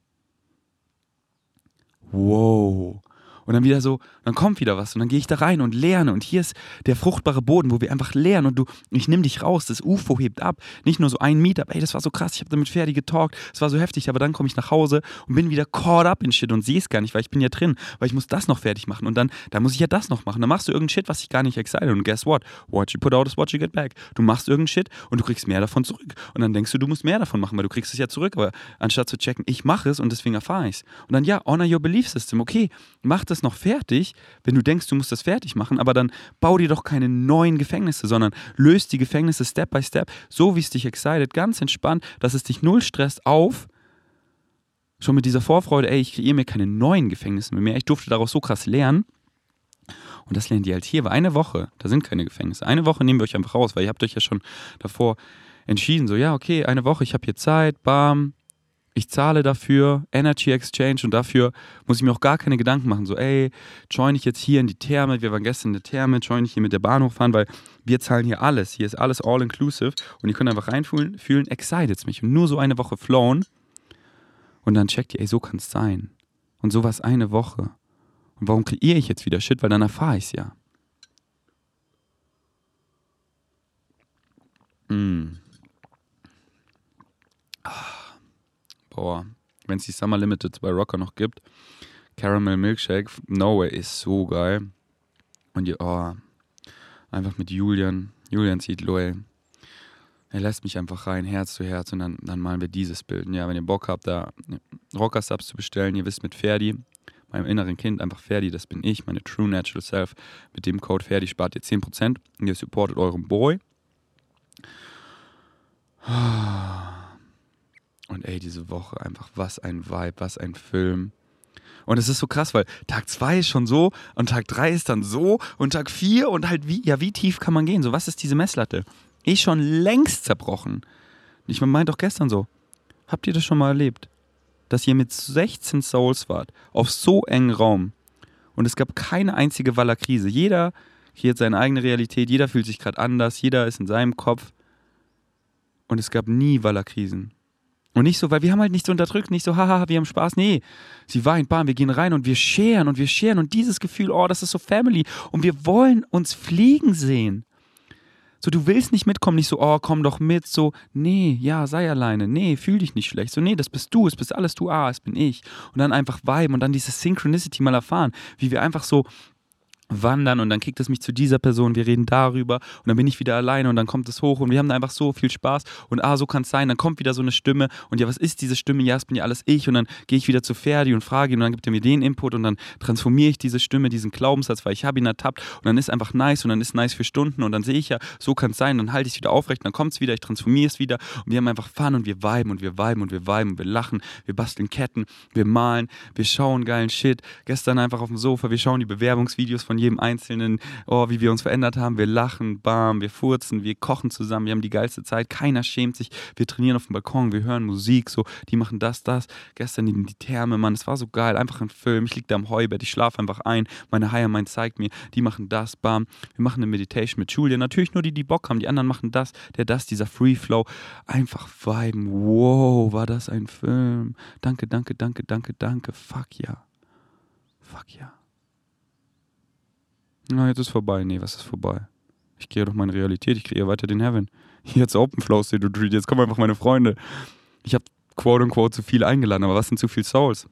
Speaker 1: Wow. Und dann wieder so, dann kommt wieder was und dann gehe ich da rein und lerne. Und hier ist der fruchtbare Boden, wo wir einfach lernen. Und du, ich nehme dich raus, das UFO hebt ab, nicht nur so ein Meetup, ey, das war so krass, ich habe damit fertig getalkt, das war so heftig, aber dann komme ich nach Hause und bin wieder caught up in Shit und sehe es gar nicht, weil ich bin ja drin, weil ich muss das noch fertig machen. Und dann, dann muss ich ja das noch machen, dann machst du irgendeinen Shit, was ich gar nicht excited. Und guess what, what you put out is what you get back. Du machst irgendeinen Shit und du kriegst mehr davon zurück. Und dann denkst du, du musst mehr davon machen, weil du kriegst es ja zurück, aber anstatt zu checken, ich mache es und deswegen erfahre ich es. Und dann ja, honor your belief system, okay, mach das noch fertig, wenn du denkst, du musst das fertig machen, aber dann bau dir doch keine neuen Gefängnisse, sondern löst die Gefängnisse Step by Step, so wie es dich excited, ganz entspannt, dass es dich null stresst auf. Schon mit dieser Vorfreude, ey, ich kreiere mir keine neuen Gefängnisse mehr. Ich durfte daraus so krass lernen. Und das lernt ihr halt hier. Weil eine Woche, da sind keine Gefängnisse. Eine Woche nehmen wir euch einfach raus, weil ihr habt euch ja schon davor entschieden, so, ja, okay, eine Woche, ich habe hier Zeit, bam, ich zahle dafür Energy Exchange und dafür muss ich mir auch gar keine Gedanken machen. So, ey, join ich jetzt hier in die Therme, wir waren gestern in der Therme, join ich hier mit der Bahnhof fahren, weil wir zahlen hier alles. Hier ist alles all inclusive und ihr könnt einfach reinfühlen, fühlen, excited mich. Und nur so eine Woche flown und dann checkt ihr, ey, so kann es sein. Und sowas eine Woche. Und warum kreiere ich jetzt wieder Shit? Weil dann erfahre ich es ja. Mm. Ah. Boah, wenn es die Summer Limited bei Rocker noch gibt, Caramel Milkshake, No Way ist so geil. Und ihr, oh, einfach mit Julian, Julian zieht Loel. Er lässt mich einfach rein, Herz zu Herz, und dann, dann malen wir dieses Bild. Und ja, wenn ihr Bock habt, da Rocker-Subs zu bestellen, ihr wisst mit Ferdi, meinem inneren Kind, einfach Ferdi, das bin ich, meine True Natural Self. Mit dem Code Ferdi spart ihr 10% und ihr supportet euren Boy. Und ey, diese Woche einfach, was ein Vibe, was ein Film. Und es ist so krass, weil Tag 2 ist schon so und Tag 3 ist dann so und Tag 4 und halt wie, ja, wie tief kann man gehen? So, was ist diese Messlatte? Ich schon längst zerbrochen. Ich meinte doch gestern so, habt ihr das schon mal erlebt? Dass ihr mit 16 Souls wart, auf so engen Raum und es gab keine einzige Waller-Krise. Jeder hier hat seine eigene Realität, jeder fühlt sich gerade anders, jeder ist in seinem Kopf und es gab nie Waller-Krisen. Und nicht so, weil wir haben halt nichts unterdrückt, nicht so, haha, wir haben Spaß. Nee, sie weint, bam, wir gehen rein und wir scheren und wir scheren und dieses Gefühl, oh, das ist so Family und wir wollen uns fliegen sehen. So, du willst nicht mitkommen, nicht so, oh, komm doch mit, so, nee, ja, sei alleine, nee, fühl dich nicht schlecht, so, nee, das bist du, es bist alles du, ah, es bin ich. Und dann einfach viben und dann diese Synchronicity mal erfahren, wie wir einfach so wandern und dann kickt es mich zu dieser Person, wir reden darüber und dann bin ich wieder alleine und dann kommt es hoch und wir haben einfach so viel Spaß und ah, so kann es sein, dann kommt wieder so eine Stimme und ja, was ist diese Stimme? Ja, es bin ja alles ich und dann gehe ich wieder zu Ferdi und frage ihn und dann gibt er mir den Input und dann transformiere ich diese Stimme, diesen Glaubenssatz, weil ich habe ihn ertappt und dann ist einfach nice und dann ist nice für Stunden und dann sehe ich ja, so kann es sein, dann halte ich es wieder aufrecht, dann kommt es wieder, ich transformiere es wieder und wir haben einfach Fun und wir viben und wir viben und wir viben und wir lachen, wir basteln Ketten, wir malen, wir schauen geilen Shit. Gestern einfach auf dem Sofa, wir schauen die Bewerbungsvideos von jedem Einzelnen, oh, wie wir uns verändert haben. Wir lachen, bam, wir furzen, wir kochen zusammen, wir haben die geilste Zeit. Keiner schämt sich. Wir trainieren auf dem Balkon, wir hören Musik, so, die machen das, das. Gestern die, die Therme, Mann, es war so geil. Einfach ein Film. Ich liege da am Heubett, ich schlafe einfach ein. Meine Higher Mind zeigt mir, die machen das, bam. Wir machen eine Meditation mit Julia. Natürlich nur die, die Bock haben. Die anderen machen das, der das, dieser Free Flow. Einfach viben. Wow, war das ein Film. Danke, danke, danke, danke, danke. Fuck ja. Fuck ja. Na, jetzt ist vorbei. Nee, was ist vorbei? Ich gehe doch meine Realität, ich kreiere weiter den Heaven. Jetzt Open Flow State Retreat, jetzt kommen einfach meine Freunde. Ich habe quote unquote zu viel eingeladen, aber was sind zu viel Souls?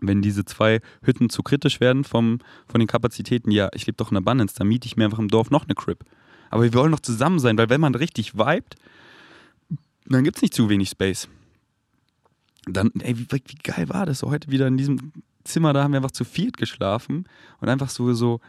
Speaker 1: Wenn diese zwei Hütten zu kritisch werden vom, von den Kapazitäten, ja, ich lebe doch in Abundance, dann miete ich mir einfach im Dorf noch eine Crib. Aber wir wollen doch zusammen sein, weil wenn man richtig vibet, dann gibt es nicht zu wenig Space. Dann, ey, wie, wie geil war das? So heute wieder in diesem Zimmer, da haben wir einfach zu viert geschlafen und einfach so, so,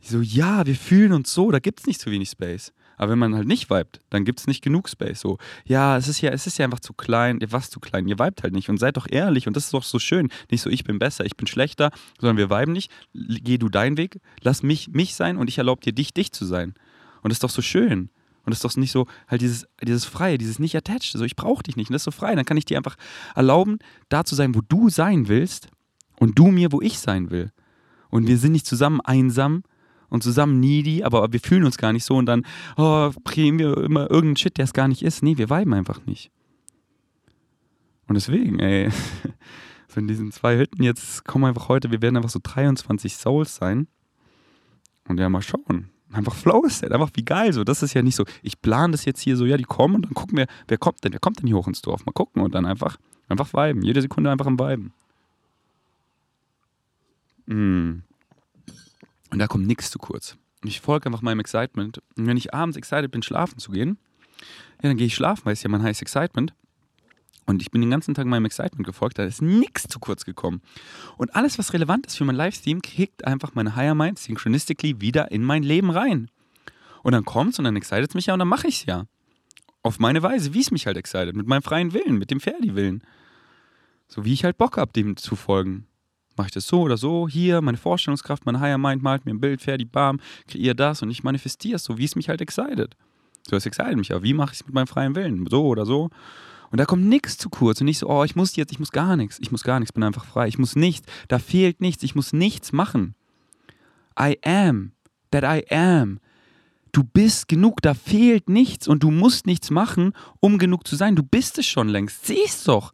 Speaker 1: so, ja, wir fühlen uns so, da gibt es nicht zu wenig Space. Aber wenn man halt nicht vibet, dann gibt es nicht genug Space. So, ja, es ist ja, es ist ja einfach zu klein, was zu klein, ihr vibet halt nicht. Und seid doch ehrlich, und das ist doch so schön. Nicht so, ich bin besser, ich bin schlechter, sondern wir viben nicht. Geh du deinen Weg, lass mich mich sein und ich erlaube dir, dich, dich zu sein. Und das ist doch so schön. Und das ist doch nicht so, halt dieses, dieses Freie, dieses nicht attached. So, ich brauche dich nicht. Und das ist so frei. Dann kann ich dir einfach erlauben, da zu sein, wo du sein willst und du mir, wo ich sein will. Und wir sind nicht zusammen einsam, und zusammen needy, aber wir fühlen uns gar nicht so und dann oh, kriegen wir immer irgendeinen Shit, der es gar nicht ist. Nee, wir viben einfach nicht. Und deswegen, ey, von diesen zwei Hütten jetzt kommen einfach heute, wir werden einfach so 23 Souls sein. Und ja, mal schauen. Einfach Flow ist halt einfach wie geil so. Das ist ja nicht so, ich plane das jetzt hier so, ja, die kommen und dann gucken wir, wer kommt denn, wer kommt denn hier hoch ins Dorf? Mal gucken und dann einfach, einfach viben. Jede Sekunde einfach am Viben. Mm. Und da kommt nichts zu kurz. Ich folge einfach meinem Excitement. Und wenn ich abends excited bin, schlafen zu gehen, ja, dann gehe ich schlafen, weil es ja mein heißes Excitement. Und ich bin den ganzen Tag meinem Excitement gefolgt, da ist nichts zu kurz gekommen. Und alles, was relevant ist für mein Livestream, kickt einfach meine Higher Mind synchronistically wieder in mein Leben rein. Und dann kommt's und dann excited mich ja und dann mache ich es ja. Auf meine Weise, wie es mich halt excited, mit meinem freien Willen, mit dem Ferdi-Willen. So wie ich halt Bock habe, dem zu folgen mache ich das so oder so, hier, meine Vorstellungskraft, mein Higher Mind malt mir ein Bild, fertig, bam, kreiere das und ich manifestiere es so, wie es mich halt excited. So, es excited mich, aber wie mache ich es mit meinem freien Willen? So oder so. Und da kommt nichts zu kurz und nicht so, oh, ich muss jetzt, ich muss gar nichts, ich muss gar nichts, bin einfach frei, ich muss nichts, da fehlt nichts, ich muss nichts machen. I am, that I am. Du bist genug, da fehlt nichts und du musst nichts machen, um genug zu sein. Du bist es schon längst. Siehst doch.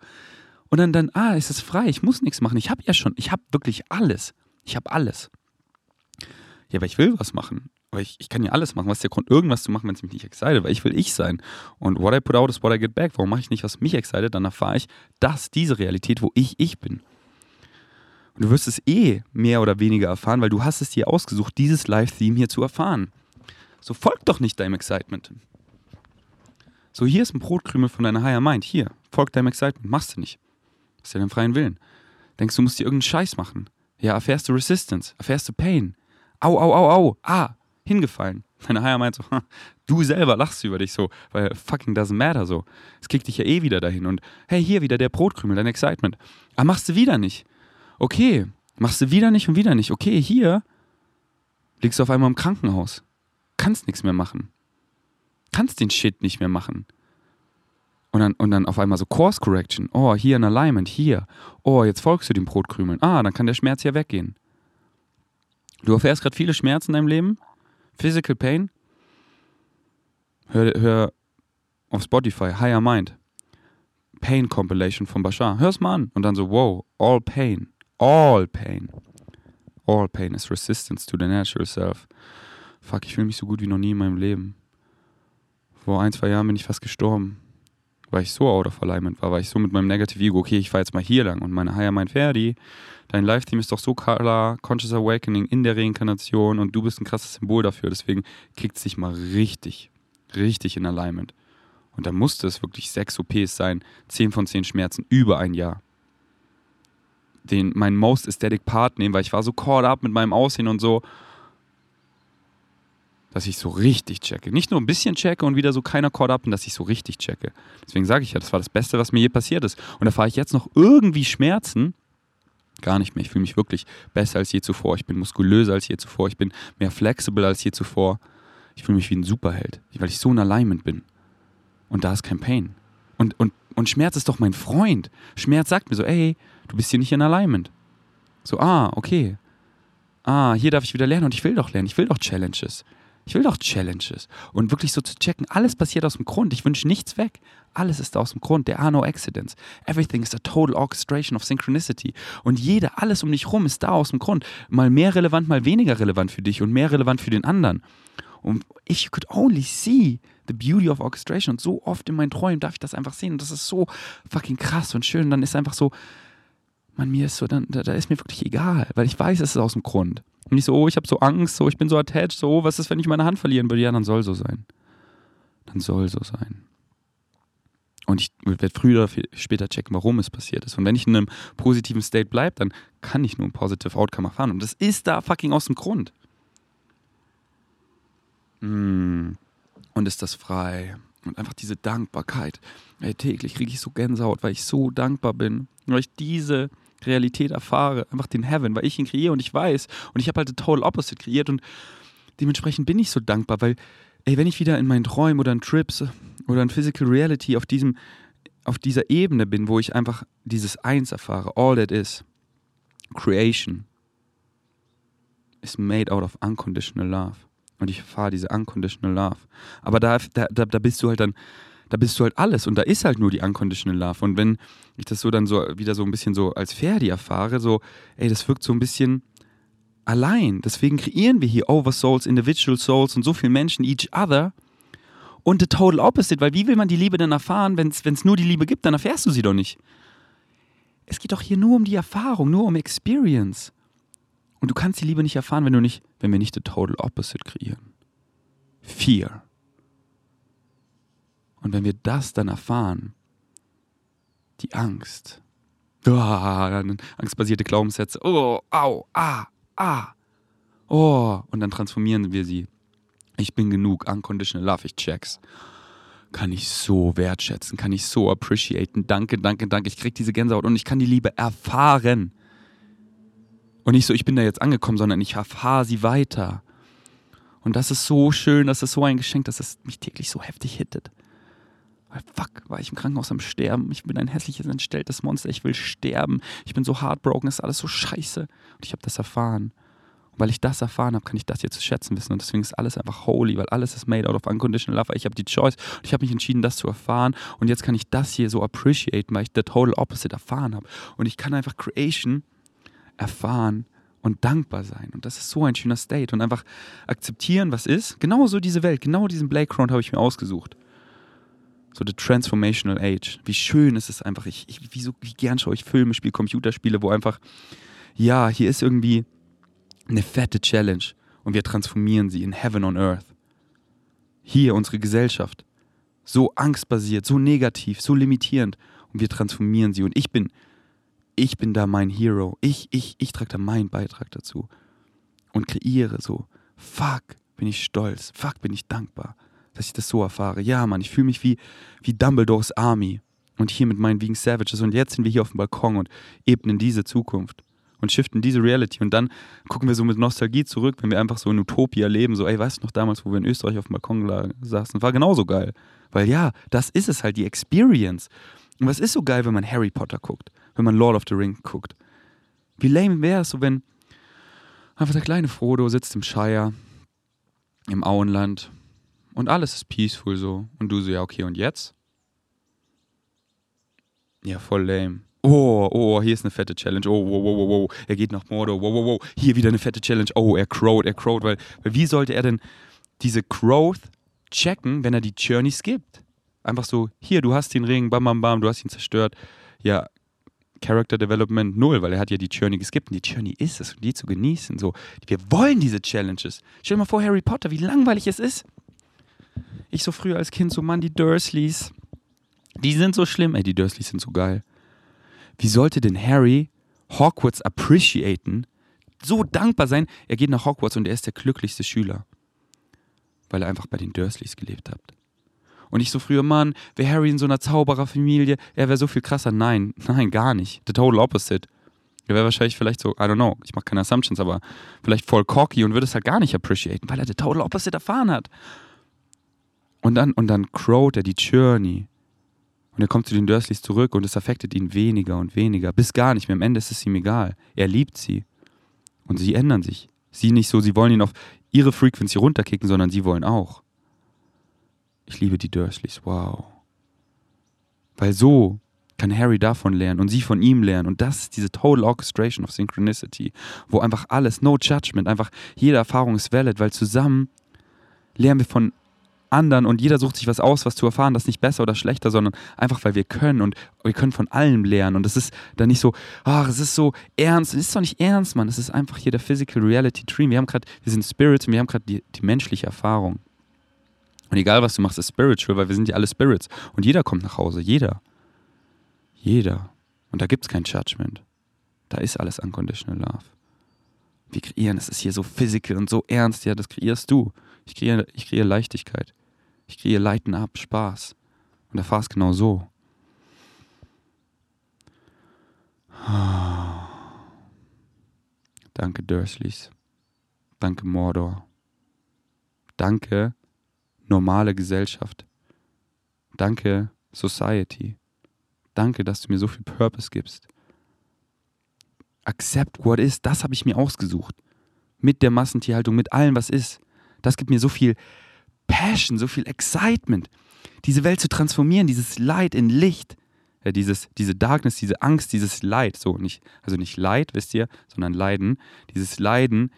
Speaker 1: Und dann, dann, ah, es ist frei, ich muss nichts machen. Ich habe ja schon, ich habe wirklich alles. Ich habe alles. Ja, aber ich will was machen. Aber ich, ich kann ja alles machen. Was ist der Grund, irgendwas zu machen, wenn es mich nicht excited? Weil ich will ich sein. Und what I put out is what I get back. Warum mache ich nicht, was mich excited? Dann erfahre ich, dass diese Realität, wo ich ich bin. Und du wirst es eh mehr oder weniger erfahren, weil du hast es dir ausgesucht, dieses Live-Theme hier zu erfahren. So folg doch nicht deinem Excitement. So, hier ist ein Brotkrümel von deiner Higher Mind. Hier, folg deinem Excitement. Machst du nicht. Hast ja den freien Willen. Denkst du, musst dir irgendeinen Scheiß machen. Ja, erfährst du Resistance, erfährst du Pain. Au, au, au, au, ah, hingefallen. Deine Haier meint so, du selber lachst über dich so, weil fucking doesn't matter so. Es kriegt dich ja eh wieder dahin und hey, hier wieder der Brotkrümel, dein Excitement. Ah, machst du wieder nicht. Okay, machst du wieder nicht und wieder nicht. Okay, hier liegst du auf einmal im Krankenhaus. Kannst nichts mehr machen. Kannst den Shit nicht mehr machen. Und dann, und dann auf einmal so Course Correction. Oh, hier ein Alignment, hier. Oh, jetzt folgst du dem Brotkrümeln. Ah, dann kann der Schmerz ja weggehen. Du erfährst gerade viele Schmerzen in deinem Leben. Physical Pain. Hör, hör auf Spotify, Higher Mind. Pain Compilation von Bashar. Hör's mal an. Und dann so, wow, all pain. All pain. All pain is resistance to the natural self. Fuck, ich fühle mich so gut wie noch nie in meinem Leben. Vor ein, zwei Jahren bin ich fast gestorben weil ich so out of alignment war, weil ich so mit meinem Negative Ego, okay, ich fahre jetzt mal hier lang und meine Higher Mind Ferdi, dein Live-Team ist doch so klar, Conscious Awakening in der Reinkarnation und du bist ein krasses Symbol dafür, deswegen kickt es dich mal richtig, richtig in Alignment. Und da musste es wirklich sechs OPs sein, zehn von zehn Schmerzen, über ein Jahr. Den, meinen most aesthetic Part nehmen, weil ich war so caught up mit meinem Aussehen und so dass ich so richtig checke. Nicht nur ein bisschen checke und wieder so keiner caught up, dass ich so richtig checke. Deswegen sage ich ja, das war das Beste, was mir je passiert ist. Und da fahre ich jetzt noch irgendwie Schmerzen. Gar nicht mehr. Ich fühle mich wirklich besser als je zuvor. Ich bin muskulöser als je zuvor. Ich bin mehr flexibel als je zuvor. Ich fühle mich wie ein Superheld, weil ich so in Alignment bin. Und da ist kein Pain. Und, und, und Schmerz ist doch mein Freund. Schmerz sagt mir so, ey, du bist hier nicht in Alignment. So, ah, okay. Ah, hier darf ich wieder lernen und ich will doch lernen. Ich will doch Challenges. Ich will doch Challenges. Und wirklich so zu checken, alles passiert aus dem Grund. Ich wünsche nichts weg. Alles ist aus dem Grund. There are no accidents. Everything is a total orchestration of synchronicity. Und jeder, alles um dich rum ist da aus dem Grund. Mal mehr relevant, mal weniger relevant für dich und mehr relevant für den anderen. Und if you could only see the beauty of orchestration und so oft in meinen Träumen darf ich das einfach sehen und das ist so fucking krass und schön. Und dann ist einfach so, man, mir ist so, dann, da, da ist mir wirklich egal, weil ich weiß, es ist aus dem Grund. Und nicht so, oh, ich habe so Angst, so, ich bin so attached, so, oh, was ist, wenn ich meine Hand verlieren würde? Ja, dann soll so sein. Dann soll so sein. Und ich werde früher oder später checken, warum es passiert ist. Und wenn ich in einem positiven State bleibe, dann kann ich nur ein positive Outcome erfahren. Und das ist da fucking aus dem Grund. Mm. und ist das frei. Und einfach diese Dankbarkeit. Ey, täglich kriege ich so Gänsehaut, weil ich so dankbar bin. Weil ich diese Realität erfahre, einfach den Heaven, weil ich ihn kreiere und ich weiß. Und ich habe halt the total opposite kreiert und dementsprechend bin ich so dankbar, weil, ey, wenn ich wieder in meinen Träumen oder in Trips oder in Physical Reality auf diesem, auf dieser Ebene bin, wo ich einfach dieses Eins erfahre, all that is, Creation is made out of unconditional love. Und ich erfahre diese unconditional love. Aber da, da, da bist du halt dann da bist du halt alles und da ist halt nur die unconditional love. Und wenn ich das so dann so wieder so ein bisschen so als Ferdi erfahre, so, ey, das wirkt so ein bisschen allein. Deswegen kreieren wir hier Oversouls, Individual Souls und so viele Menschen, each other. Und the total opposite, weil wie will man die Liebe denn erfahren, wenn es nur die Liebe gibt, dann erfährst du sie doch nicht. Es geht doch hier nur um die Erfahrung, nur um Experience. Und du kannst die Liebe nicht erfahren, wenn du nicht, wenn wir nicht the total opposite kreieren. Fear. Und wenn wir das dann erfahren, die Angst, dann angstbasierte Glaubenssätze, oh, au, ah, ah, oh, und dann transformieren wir sie. Ich bin genug, unconditional love, ich check's. Kann ich so wertschätzen, kann ich so appreciaten. Danke, danke, danke. Ich krieg diese Gänsehaut und ich kann die Liebe erfahren. Und nicht so, ich bin da jetzt angekommen, sondern ich erfahre sie weiter. Und das ist so schön, das ist so ein Geschenk, dass es mich täglich so heftig hittet. Weil fuck, war ich im Krankenhaus am Sterben. Ich bin ein hässliches, entstelltes Monster. Ich will sterben. Ich bin so heartbroken. Ist alles so scheiße. Und ich habe das erfahren. Und weil ich das erfahren habe, kann ich das jetzt zu schätzen wissen. Und deswegen ist alles einfach holy, weil alles ist made out of unconditional love. Ich habe die Choice und ich habe mich entschieden, das zu erfahren. Und jetzt kann ich das hier so appreciaten, weil ich the total opposite erfahren habe. Und ich kann einfach Creation erfahren und dankbar sein. Und das ist so ein schöner State. Und einfach akzeptieren, was ist. Genauso diese Welt, genau diesen Playground habe ich mir ausgesucht so the transformational age. Wie schön ist es einfach. Ich, ich wie, so, wie gern schaue ich Filme, spiele Computerspiele, wo einfach, ja, hier ist irgendwie eine fette Challenge und wir transformieren sie in Heaven on Earth. Hier unsere Gesellschaft. So angstbasiert, so negativ, so limitierend und wir transformieren sie. Und ich bin, ich bin da mein Hero. Ich, ich, ich trage da meinen Beitrag dazu und kreiere so. Fuck, bin ich stolz. Fuck, bin ich dankbar dass ich das so erfahre. Ja, Mann, ich fühle mich wie, wie Dumbledores Army. Und hier mit meinen Vegan Savages. Und jetzt sind wir hier auf dem Balkon und ebnen diese Zukunft. Und shiften diese Reality. Und dann gucken wir so mit Nostalgie zurück, wenn wir einfach so in Utopia leben. So, ey, weißt du noch damals, wo wir in Österreich auf dem Balkon saßen? War genauso geil. Weil ja, das ist es halt, die Experience. Und was ist so geil, wenn man Harry Potter guckt? Wenn man Lord of the Rings guckt? Wie lame wäre es so, wenn einfach der kleine Frodo sitzt im Shire, im Auenland, und alles ist peaceful so. Und du so, ja, okay, und jetzt? Ja, voll lame. Oh, oh, hier ist eine fette Challenge. Oh, wow, wow, wow, wow. Er geht nach Mordor. Wow, wow, wow. Hier wieder eine fette Challenge. Oh, er crowt, er crowt. Weil, weil wie sollte er denn diese Growth checken, wenn er die Journey skippt? Einfach so, hier, du hast den Ring, bam, bam, bam, du hast ihn zerstört. Ja, Character Development null, weil er hat ja die Journey geskippt und die Journey ist es und die zu genießen. So, wir wollen diese Challenges. Stell dir mal vor, Harry Potter, wie langweilig es ist. Ich so früher als Kind so, Mann, die Dursleys, die sind so schlimm. Ey, die Dursleys sind so geil. Wie sollte denn Harry Hogwarts appreciaten, so dankbar sein? Er geht nach Hogwarts und er ist der glücklichste Schüler. Weil er einfach bei den Dursleys gelebt hat. Und ich so früher, Mann, wäre Harry in so einer Zaubererfamilie, er wäre so viel krasser. Nein, nein, gar nicht. The total opposite. Er wäre wahrscheinlich vielleicht so, I don't know, ich mache keine Assumptions, aber vielleicht voll cocky und würde es halt gar nicht appreciaten, weil er the total opposite erfahren hat. Und dann, und dann crowt er die Journey. Und er kommt zu den Dursleys zurück und es affektet ihn weniger und weniger, bis gar nicht mehr. Am Ende ist es ihm egal. Er liebt sie. Und sie ändern sich. Sie nicht so, sie wollen ihn auf ihre Frequency runterkicken, sondern sie wollen auch. Ich liebe die Dursleys, wow. Weil so kann Harry davon lernen und sie von ihm lernen. Und das ist diese Total Orchestration of Synchronicity, wo einfach alles, no judgment, einfach jede Erfahrung ist valid, weil zusammen lernen wir von anderen und jeder sucht sich was aus, was zu erfahren, das ist nicht besser oder schlechter, sondern einfach, weil wir können und wir können von allem lernen. Und es ist dann nicht so, ach, es ist so ernst. Es ist doch nicht ernst, Mann. Es ist einfach hier der Physical Reality Dream. Wir haben gerade, wir sind Spirits und wir haben gerade die, die menschliche Erfahrung. Und egal, was du machst, ist spiritual, weil wir sind ja alle Spirits. Und jeder kommt nach Hause. Jeder. Jeder. Und da gibt es kein Judgment. Da ist alles unconditional love. Wir kreieren, es ist hier so physical und so ernst. Ja, das kreierst du. Ich kreiere, ich kreiere Leichtigkeit. Ich kreiere Leiten ab, Spaß. Und erfahre es genau so. Danke, Dursleys. Danke, Mordor. Danke, normale Gesellschaft. Danke, Society. Danke, dass du mir so viel Purpose gibst. Accept what is, das habe ich mir ausgesucht. Mit der Massentierhaltung, mit allem, was ist. Das gibt mir so viel Passion, so viel Excitement. Diese Welt zu transformieren, dieses Leid in Licht. Ja, dieses, diese Darkness, diese Angst, dieses Leid. So, nicht, also nicht Leid, wisst ihr, sondern Leiden. Dieses Leiden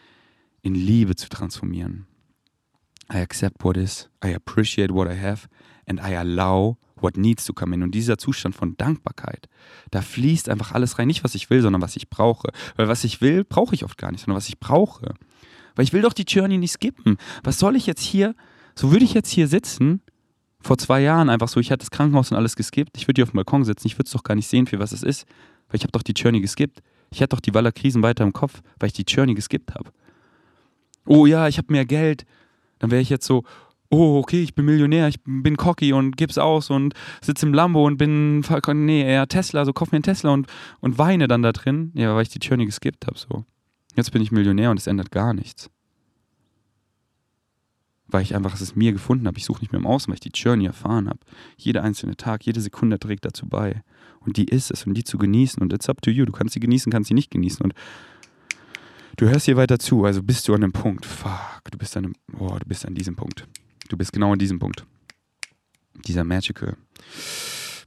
Speaker 1: in Liebe zu transformieren. I accept what is, I appreciate what I have and I allow what needs to come in. Und dieser Zustand von Dankbarkeit, da fließt einfach alles rein. Nicht, was ich will, sondern was ich brauche. Weil was ich will, brauche ich oft gar nicht, sondern was ich brauche. Weil ich will doch die Journey nicht skippen. Was soll ich jetzt hier, so würde ich jetzt hier sitzen, vor zwei Jahren einfach so, ich hatte das Krankenhaus und alles geskippt. Ich würde hier auf dem Balkon sitzen, ich würde es doch gar nicht sehen, für was es ist. Weil ich habe doch die Journey geskippt. Ich hatte doch die Waller Krisen weiter im Kopf, weil ich die Journey geskippt habe. Oh ja, ich habe mehr Geld dann wäre ich jetzt so, oh, okay, ich bin Millionär, ich bin cocky und gib's aus und sitze im Lambo und bin, nee, eher Tesla, so kauf mir einen Tesla und, und weine dann da drin. Ja, weil ich die Journey geskippt habe, so. Jetzt bin ich Millionär und es ändert gar nichts. Weil ich einfach es mir gefunden habe. Ich suche nicht mehr im Außen, weil ich die Journey erfahren habe. Jeder einzelne Tag, jede Sekunde trägt dazu bei. Und die ist es und die zu genießen. Und it's up to you. Du kannst sie genießen, kannst sie nicht genießen. Und Du hörst hier weiter zu, also bist du an einem Punkt. Fuck, du bist an einem, oh, du bist an diesem Punkt. Du bist genau an diesem Punkt. Dieser magical,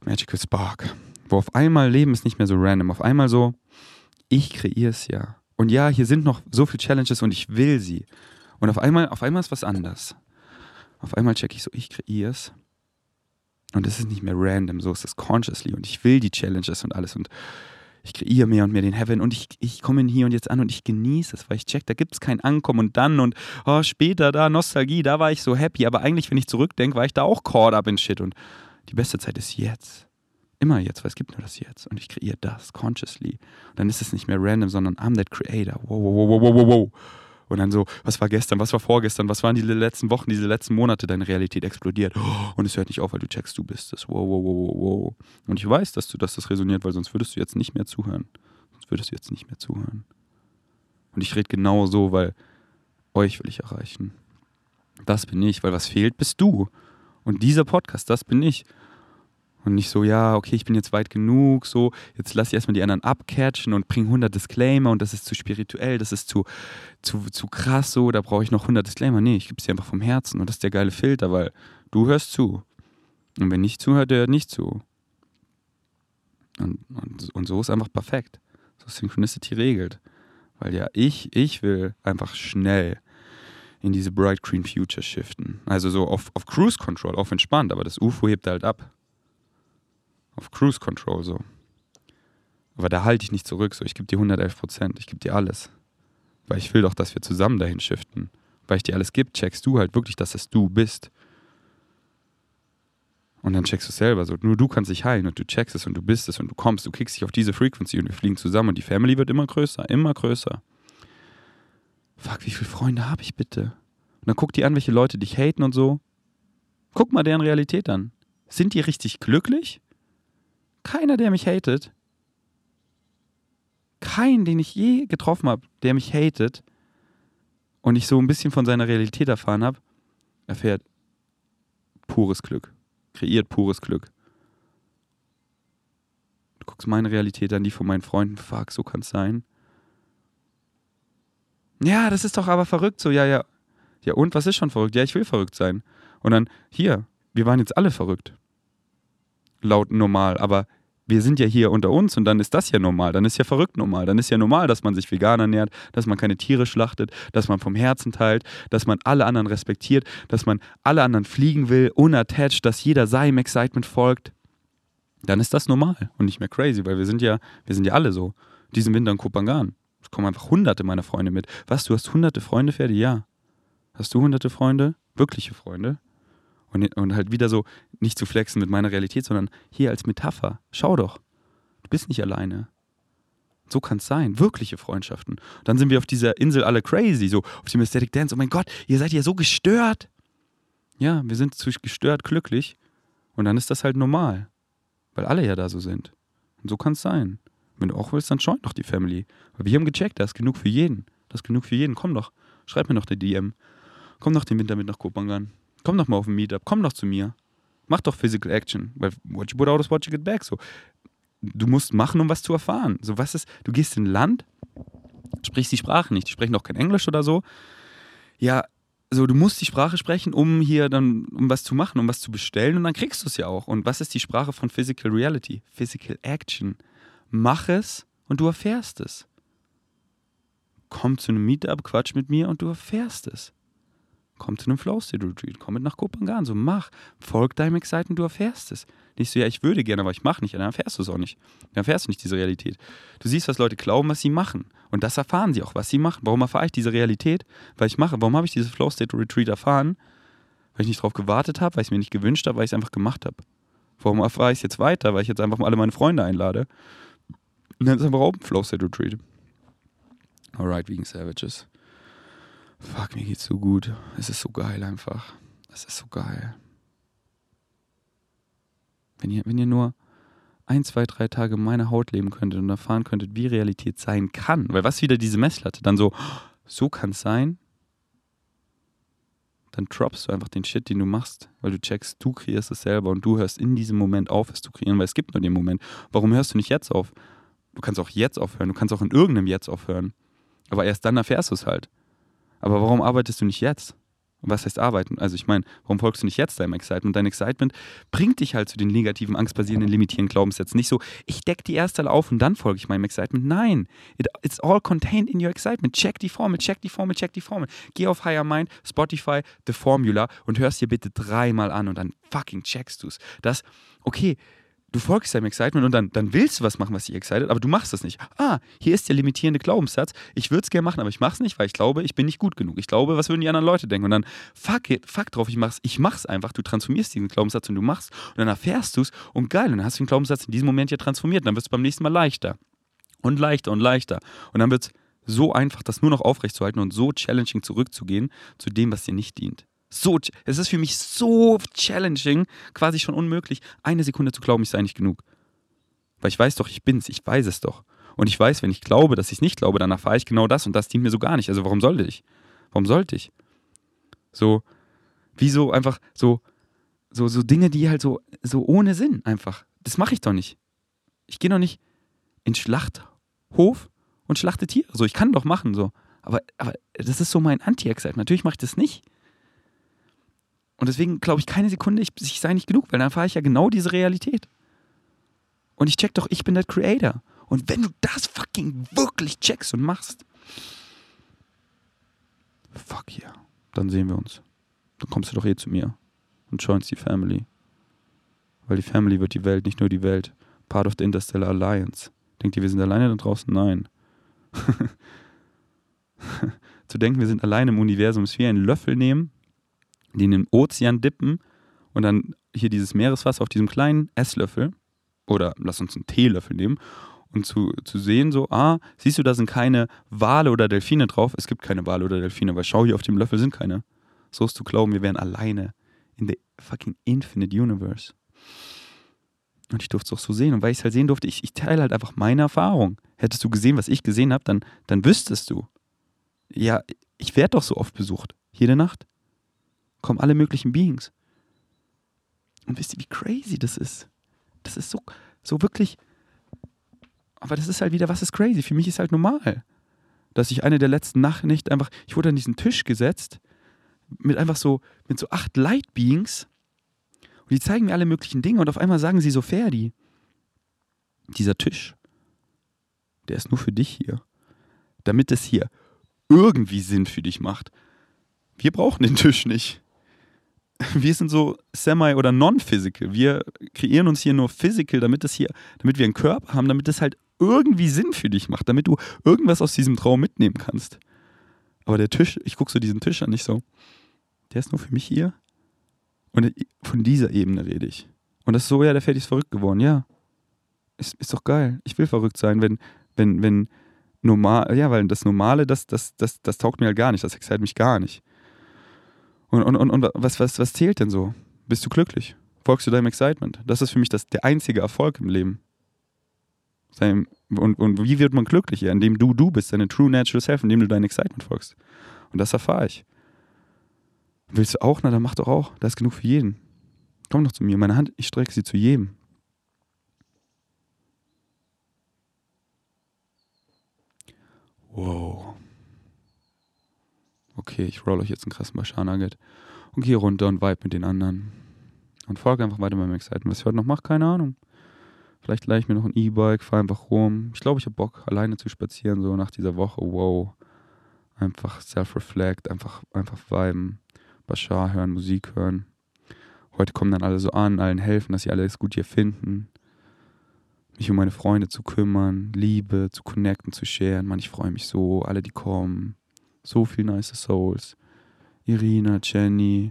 Speaker 1: magical spark. Wo auf einmal Leben ist nicht mehr so random. Auf einmal so, ich kreiere es ja. Und ja, hier sind noch so viele Challenges und ich will sie. Und auf einmal, auf einmal ist was anders. Auf einmal checke ich so, ich kreiere es. Und es ist nicht mehr random, so ist es consciously. Und ich will die Challenges und alles. Und ich kreiere mehr und mehr den Heaven und ich, ich komme hier und jetzt an und ich genieße es, weil ich check, da gibt es kein Ankommen und dann und oh, später da Nostalgie, da war ich so happy, aber eigentlich, wenn ich zurückdenke, war ich da auch caught up in shit und die beste Zeit ist jetzt. Immer jetzt, weil es gibt nur das Jetzt und ich kreiere das consciously. Und dann ist es nicht mehr random, sondern I'm that creator. Wow, wow, wow, wow, wow, wow. Und dann so, was war gestern, was war vorgestern, was waren die letzten Wochen, diese letzten Monate, deine Realität explodiert. Und es hört nicht auf, weil du checkst, du bist es. Wow, wow, wow, wow. Und ich weiß, dass du, dass das resoniert, weil sonst würdest du jetzt nicht mehr zuhören. Sonst würdest du jetzt nicht mehr zuhören. Und ich rede genau so, weil euch will ich erreichen. Das bin ich, weil was fehlt, bist du. Und dieser Podcast, das bin ich. Und nicht so, ja, okay, ich bin jetzt weit genug, so, jetzt lass ich erstmal die anderen abcatchen und bring 100 Disclaimer und das ist zu spirituell, das ist zu, zu, zu krass, so, da brauche ich noch 100 Disclaimer. Nee, ich gebe es dir einfach vom Herzen und das ist der geile Filter, weil du hörst zu. Und wenn nicht zuhört, der hört nicht zu. Und, und, und so ist einfach perfekt. So Synchronicity regelt. Weil ja, ich, ich will einfach schnell in diese Bright Green Future shiften. Also so auf, auf Cruise Control, auf entspannt, aber das UFO hebt halt ab auf Cruise Control so. Aber da halte ich nicht zurück, so ich gebe dir 111 Prozent, ich gebe dir alles. Weil ich will doch, dass wir zusammen dahin shiften. Weil ich dir alles gebe, checkst du halt wirklich, dass es du bist. Und dann checkst du es selber so. Nur du kannst dich heilen und du checkst es und du bist es und du kommst, du kriegst dich auf diese Frequency und wir fliegen zusammen und die Family wird immer größer, immer größer. Fuck, wie viele Freunde habe ich bitte? Und dann guck dir an, welche Leute dich haten und so. Guck mal deren Realität an. Sind die richtig glücklich? Keiner, der mich hatet. Kein, den ich je getroffen habe, der mich hatet und ich so ein bisschen von seiner Realität erfahren habe, erfährt pures Glück. Kreiert pures Glück. Du guckst meine Realität an, die von meinen Freunden, fuck, so kann es sein. Ja, das ist doch aber verrückt, so, ja, ja. Ja, und was ist schon verrückt? Ja, ich will verrückt sein. Und dann, hier, wir waren jetzt alle verrückt laut normal, aber wir sind ja hier unter uns und dann ist das ja normal, dann ist ja verrückt normal, dann ist ja normal, dass man sich vegan ernährt, dass man keine Tiere schlachtet, dass man vom Herzen teilt, dass man alle anderen respektiert, dass man alle anderen fliegen will, unattached, dass jeder seinem Excitement folgt. Dann ist das normal und nicht mehr crazy, weil wir sind ja, wir sind ja alle so. Diesen Winter in Kopangan. Es kommen einfach hunderte meiner Freunde mit. Was, du hast hunderte Freunde, Ferdi? Ja. Hast du hunderte Freunde? Wirkliche Freunde? Und, und halt wieder so nicht zu flexen mit meiner Realität, sondern hier als Metapher. Schau doch, du bist nicht alleine. So kann es sein. Wirkliche Freundschaften. Dann sind wir auf dieser Insel alle crazy, so auf dem Aesthetic Dance. Oh mein Gott, ihr seid ja so gestört. Ja, wir sind zu gestört glücklich und dann ist das halt normal. Weil alle ja da so sind. Und so kann es sein. Wenn du auch willst, dann join doch die Family. Weil wir haben gecheckt, da ist genug für jeden. Das ist genug für jeden. Komm doch. Schreib mir noch die DM. Komm doch den Winter mit nach Kopangan. Komm doch mal auf ein Meetup. Komm doch zu mir. Mach doch Physical Action. Weil what you put out is what you get back. So. Du musst machen, um was zu erfahren. So, was ist, du gehst in ein Land, sprichst die Sprache nicht. Die sprechen auch kein Englisch oder so. Ja, so, du musst die Sprache sprechen, um hier dann, um was zu machen, um was zu bestellen und dann kriegst du es ja auch. Und was ist die Sprache von Physical Reality? Physical Action. Mach es und du erfährst es. Komm zu einem Meetup, quatsch mit mir und du erfährst es. Komm zu einem Flow State Retreat, komm mit nach Kopangan, so mach, folg deinem Excitement, du erfährst es. Nicht so, ja, ich würde gerne, aber ich mache nicht, dann erfährst du es auch nicht. Dann erfährst du nicht diese Realität. Du siehst, was Leute glauben, was sie machen. Und das erfahren sie auch, was sie machen. Warum erfahre ich diese Realität? Weil ich mache. Warum habe ich dieses Flow State Retreat erfahren? Weil ich nicht darauf gewartet habe, weil ich es mir nicht gewünscht habe, weil ich es einfach gemacht habe. Warum erfahre ich es jetzt weiter? Weil ich jetzt einfach mal alle meine Freunde einlade. Und dann ist einfach auch ein Flow State Retreat. Alright, Vegan Savages. Fuck, mir geht's so gut. Es ist so geil einfach. Es ist so geil. Wenn ihr, wenn ihr nur ein, zwei, drei Tage meine Haut leben könntet und erfahren könntet, wie Realität sein kann, weil was wieder diese Messlatte, dann so, so kann es sein, dann droppst du einfach den Shit, den du machst, weil du checkst, du kreierst es selber und du hörst in diesem Moment auf, es zu kreieren, weil es gibt nur den Moment. Warum hörst du nicht jetzt auf? Du kannst auch jetzt aufhören, du kannst auch in irgendeinem Jetzt aufhören. Aber erst dann erfährst du es halt. Aber warum arbeitest du nicht jetzt? was heißt arbeiten? Also ich meine, warum folgst du nicht jetzt deinem Excitement? Dein Excitement bringt dich halt zu den negativen, angstbasierenden, limitierenden Glaubenssätzen. Nicht so, ich decke die erste auf und dann folge ich meinem Excitement. Nein, it, it's all contained in your excitement. Check die Formel, check die Formel, check die Formel. Geh auf Higher Mind, Spotify, The Formula und hörst dir bitte dreimal an und dann fucking checkst du es. Das, okay, du folgst deinem Excitement und dann, dann willst du was machen, was dich excited, aber du machst das nicht. Ah, hier ist der limitierende Glaubenssatz. Ich würde es gerne machen, aber ich mache es nicht, weil ich glaube, ich bin nicht gut genug. Ich glaube, was würden die anderen Leute denken? Und dann, fuck it, fuck drauf, ich mach's, ich mach's einfach. Du transformierst diesen Glaubenssatz und du machst und dann erfährst du es und geil, und dann hast du den Glaubenssatz in diesem Moment ja transformiert und dann wird es beim nächsten Mal leichter und leichter und leichter. Und dann wird es so einfach, das nur noch aufrechtzuerhalten und so challenging zurückzugehen zu dem, was dir nicht dient so, es ist für mich so challenging, quasi schon unmöglich, eine Sekunde zu glauben, ich sei nicht genug. Weil ich weiß doch, ich bin's, ich weiß es doch. Und ich weiß, wenn ich glaube, dass ich es nicht glaube, dann erfahre ich genau das und das dient mir so gar nicht. Also warum sollte ich? Warum sollte ich? So, wie so einfach so, so, so Dinge, die halt so, so ohne Sinn einfach. Das mache ich doch nicht. Ich gehe doch nicht in Schlachthof und schlachte Tiere. So, ich kann doch machen, so. Aber, aber das ist so mein Anti-Excitement. Natürlich mache ich das nicht. Und deswegen glaube ich keine Sekunde, ich, ich sei nicht genug, weil dann erfahre ich ja genau diese Realität. Und ich check doch, ich bin der Creator. Und wenn du das fucking wirklich checkst und machst, fuck yeah, dann sehen wir uns. Dann kommst du doch eh zu mir und joinst die Family. Weil die Family wird die Welt, nicht nur die Welt. Part of the Interstellar Alliance. Denkt ihr, wir sind alleine da draußen? Nein. zu denken, wir sind alleine im Universum, ist wie ein Löffel nehmen die in den Ozean dippen und dann hier dieses Meereswasser auf diesem kleinen Esslöffel oder lass uns einen Teelöffel nehmen und zu, zu sehen, so, ah, siehst du, da sind keine Wale oder Delfine drauf. Es gibt keine Wale oder Delfine, weil schau, hier auf dem Löffel sind keine. So ist zu glauben, wir wären alleine in the fucking infinite universe. Und ich durfte es auch so sehen. Und weil ich es halt sehen durfte, ich, ich teile halt einfach meine Erfahrung. Hättest du gesehen, was ich gesehen habe, dann, dann wüsstest du. Ja, ich werde doch so oft besucht. Jede Nacht kommen alle möglichen Beings. Und wisst ihr, wie crazy das ist? Das ist so, so wirklich. Aber das ist halt wieder, was ist crazy? Für mich ist halt normal, dass ich eine der letzten Nacht einfach, ich wurde an diesen Tisch gesetzt mit einfach so, mit so acht Light Beings und die zeigen mir alle möglichen Dinge und auf einmal sagen sie so, Ferdi, dieser Tisch, der ist nur für dich hier. Damit es hier irgendwie Sinn für dich macht. Wir brauchen den Tisch nicht wir sind so semi- oder non-physical. Wir kreieren uns hier nur physical, damit das hier, damit wir einen Körper haben, damit das halt irgendwie Sinn für dich macht, damit du irgendwas aus diesem Traum mitnehmen kannst. Aber der Tisch, ich gucke so diesen Tisch an, nicht so, der ist nur für mich hier. Und von dieser Ebene rede ich. Und das ist so, ja, der Fertig ist verrückt geworden, ja. Ist, ist doch geil. Ich will verrückt sein, wenn, wenn, wenn normal, ja, weil das Normale, das, das, das, das taugt mir halt gar nicht, das excited mich gar nicht. Und, und, und, und was, was, was zählt denn so? Bist du glücklich? Folgst du deinem Excitement? Das ist für mich das, der einzige Erfolg im Leben. Und, und wie wird man glücklicher? Indem du du bist, deine True Natural Self, indem du deinem Excitement folgst. Und das erfahre ich. Willst du auch? Na, dann mach doch auch. Da ist genug für jeden. Komm doch zu mir. Meine Hand, ich strecke sie zu jedem. Wow. Okay, ich roll euch jetzt einen krassen Bashar Nugget und gehe runter und vibe mit den anderen. Und folge einfach weiter meinem Excitement. Was ich heute noch mache, keine Ahnung. Vielleicht leih ich mir noch ein E-Bike, fahre einfach rum. Ich glaube, ich habe Bock, alleine zu spazieren, so nach dieser Woche. Wow. Einfach self-reflect, einfach, einfach viben. Bashar hören, Musik hören. Heute kommen dann alle so an, allen helfen, dass sie alles gut hier finden. Mich um meine Freunde zu kümmern, Liebe zu connecten, zu sharen. Mann, ich freue mich so, alle, die kommen. So viel nice Souls. Irina, Jenny,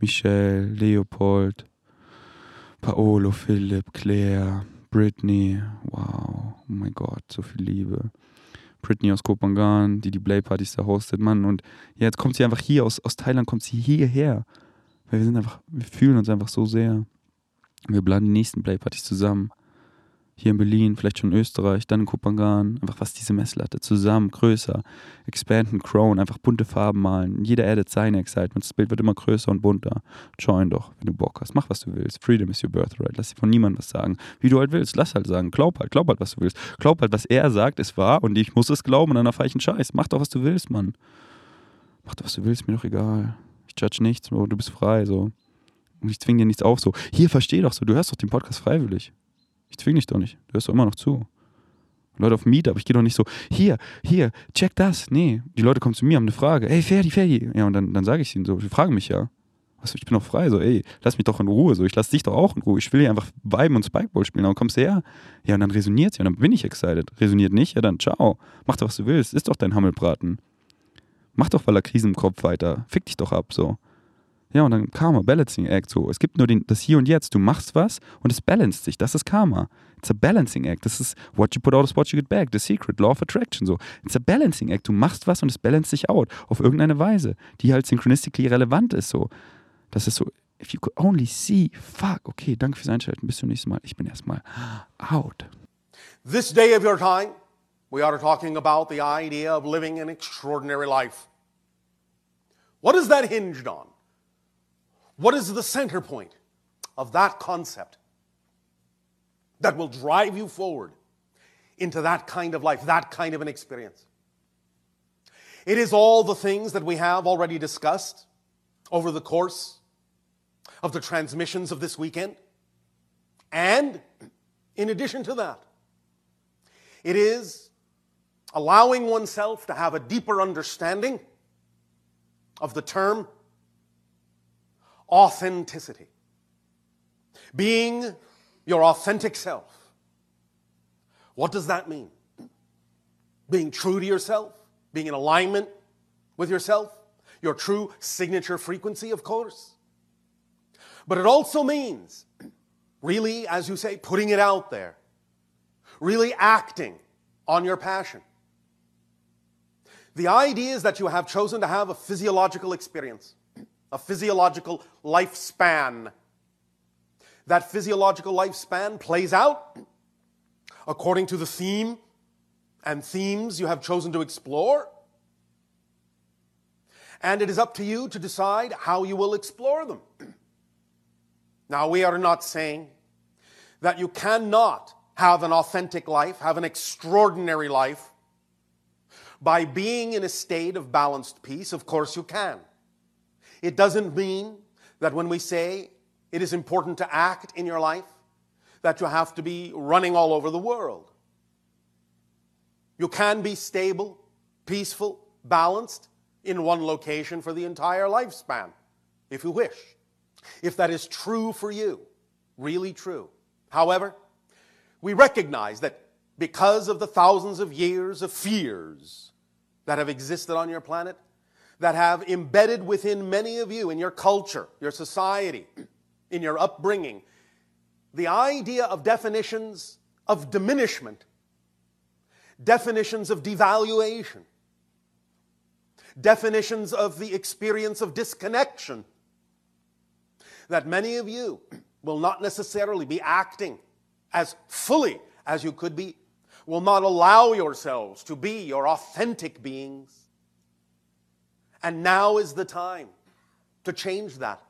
Speaker 1: Michelle, Leopold, Paolo, Philipp, Claire, Britney. Wow, oh mein Gott, so viel Liebe. Britney aus Kopangan, die die Play-Partys da hostet, Mann. Und ja, jetzt kommt sie einfach hier, aus, aus Thailand kommt sie hierher. Weil wir sind einfach, wir fühlen uns einfach so sehr. Wir planen die nächsten Play-Partys zusammen hier in Berlin, vielleicht schon in Österreich, dann in Kupangan, einfach was diese Messlatte zusammen, größer, expanden, crown, einfach bunte Farben malen. Jeder addet seine Excitement, das Bild wird immer größer und bunter. Join doch, wenn du Bock hast, mach was du willst. Freedom is your birthright, lass dir von niemandem was sagen. Wie du halt willst, lass halt sagen, glaub halt, glaub halt, was du willst. Glaub halt, was er sagt, ist wahr und ich muss es glauben und dann erfahre ich einen Scheiß. Mach doch, was du willst, Mann. Mach doch, was du willst, mir doch egal. Ich judge nichts, du bist frei, so. Und ich zwinge dir nichts auf, so. Hier, versteh doch so, du hörst doch den Podcast freiwillig. Ich zwinge dich doch nicht. Du hörst doch immer noch zu. Leute auf Meetup, ich gehe doch nicht so, hier, hier, check das. Nee, die Leute kommen zu mir, haben eine Frage. Ey, Ferdi, Ferdi. Ja, und dann, dann sage ich ihnen so, die fragen mich ja. Was, ich bin doch frei, so, ey, lass mich doch in Ruhe, so, ich lass dich doch auch in Ruhe. Ich will hier einfach viben und Spikeball spielen, aber kommst du her? Ja, und dann resoniert ja, und dann bin ich excited. Resoniert nicht, ja, dann ciao. Mach doch, was du willst, ist doch dein Hammelbraten. Mach doch voller Krisen im Kopf weiter. Fick dich doch ab, so. Ja, und dann Karma, Balancing Act. So, es gibt nur den, das Hier und Jetzt. Du machst was und es balanced sich. Das ist Karma. It's a balancing act. Das ist what you put out is what you get back. The secret, law of attraction. So, it's a balancing act. Du machst was und es balanced sich out auf irgendeine Weise, die halt synchronistically relevant ist. So, das ist so. If you could only see, fuck, okay, danke fürs Einschalten. Bis zum nächsten Mal. Ich bin erstmal out.
Speaker 2: This day of your time, we are talking about the idea of living an extraordinary life. What is that hinged on? What is the center point of that concept that will drive you forward into that kind of life, that kind of an experience? It is all the things that we have already discussed over the course of the transmissions of this weekend. And in addition to that, it is allowing oneself to have a deeper understanding of the term authenticity. Being your authentic self. What does that mean? Being true to yourself, being in alignment with yourself, your true signature frequency, of course. But it also means, really, as you say, putting it out there, really acting on your passion. The idea is that you have chosen to have a physiological experience a physiological lifespan. That physiological lifespan plays out according to the theme and themes you have chosen to explore. And it is up to you to decide how you will explore them. Now, we are not saying that you cannot have an authentic life, have an extraordinary life, by being in a state of balanced peace. Of course, you can. It doesn't mean that when we say it is important to act in your life, that you have to be running all over the world. You can be stable, peaceful, balanced in one location for the entire lifespan, if you wish. If that is true for you, really true. However, we recognize that because of the thousands of years of fears that have existed on your planet, that have embedded within many of you in your culture, your society, in your upbringing, the idea of definitions of diminishment, definitions of devaluation, definitions of the experience of disconnection, that many of you will not necessarily be acting as fully as you could be, will not allow yourselves to be your authentic beings. And now is the time to change that.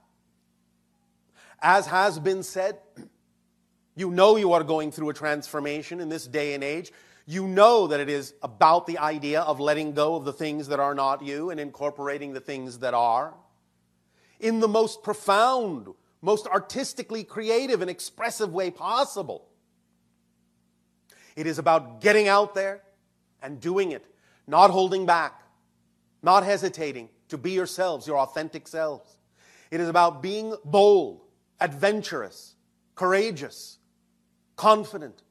Speaker 2: As has been said, you know you are going through a transformation in this day and age. You know that it is about the idea of letting go of the things that are not you and incorporating the things that are. In the most profound, most artistically creative and expressive way possible. It is about getting out there and doing it, not holding back, not hesitating to be yourselves, your authentic selves. It is about being bold, adventurous, courageous, confident,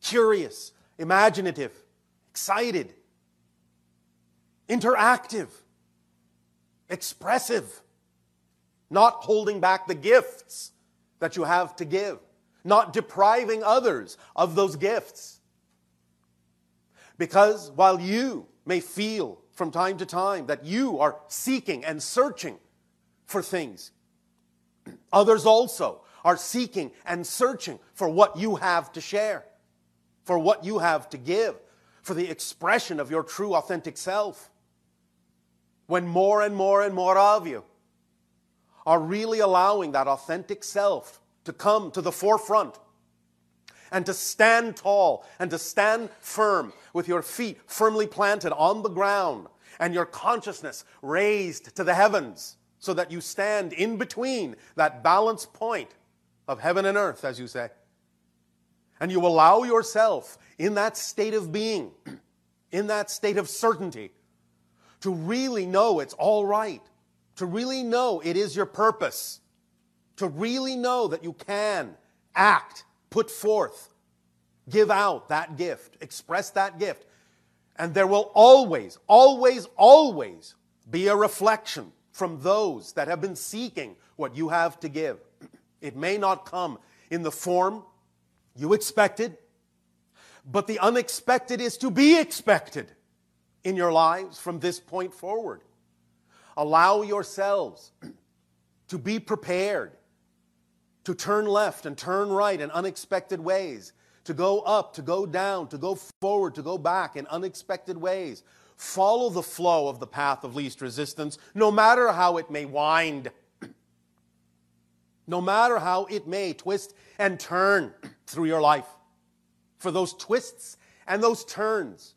Speaker 2: curious, imaginative, excited, interactive, expressive, not holding back the gifts that you have to give, not depriving others of those gifts. Because while you may feel from time to time that you are seeking and searching for things, others also are seeking and searching for what you have to share, for what you have to give, for the expression of your true authentic self. When more and more and more of you are really allowing that authentic self to come to the forefront and to stand tall and to stand firm with your feet firmly planted on the ground and your consciousness raised to the heavens so that you stand in between that balance point of heaven and earth, as you say. And you allow yourself in that state of being, in that state of certainty, to really know it's all right, to really know it is your purpose, to really know that you can act, put forth, give out that gift, express that gift. And there will always, always, always be a reflection from those that have been seeking what you have to give. It may not come in the form you expected, but the unexpected is to be expected in your lives from this point forward. Allow yourselves to be prepared to turn left and turn right in unexpected ways, to go up, to go down, to go forward, to go back in unexpected ways. Follow the flow of the path of least resistance, no matter how it may wind no matter how it may twist and turn through your life. For those twists and those turns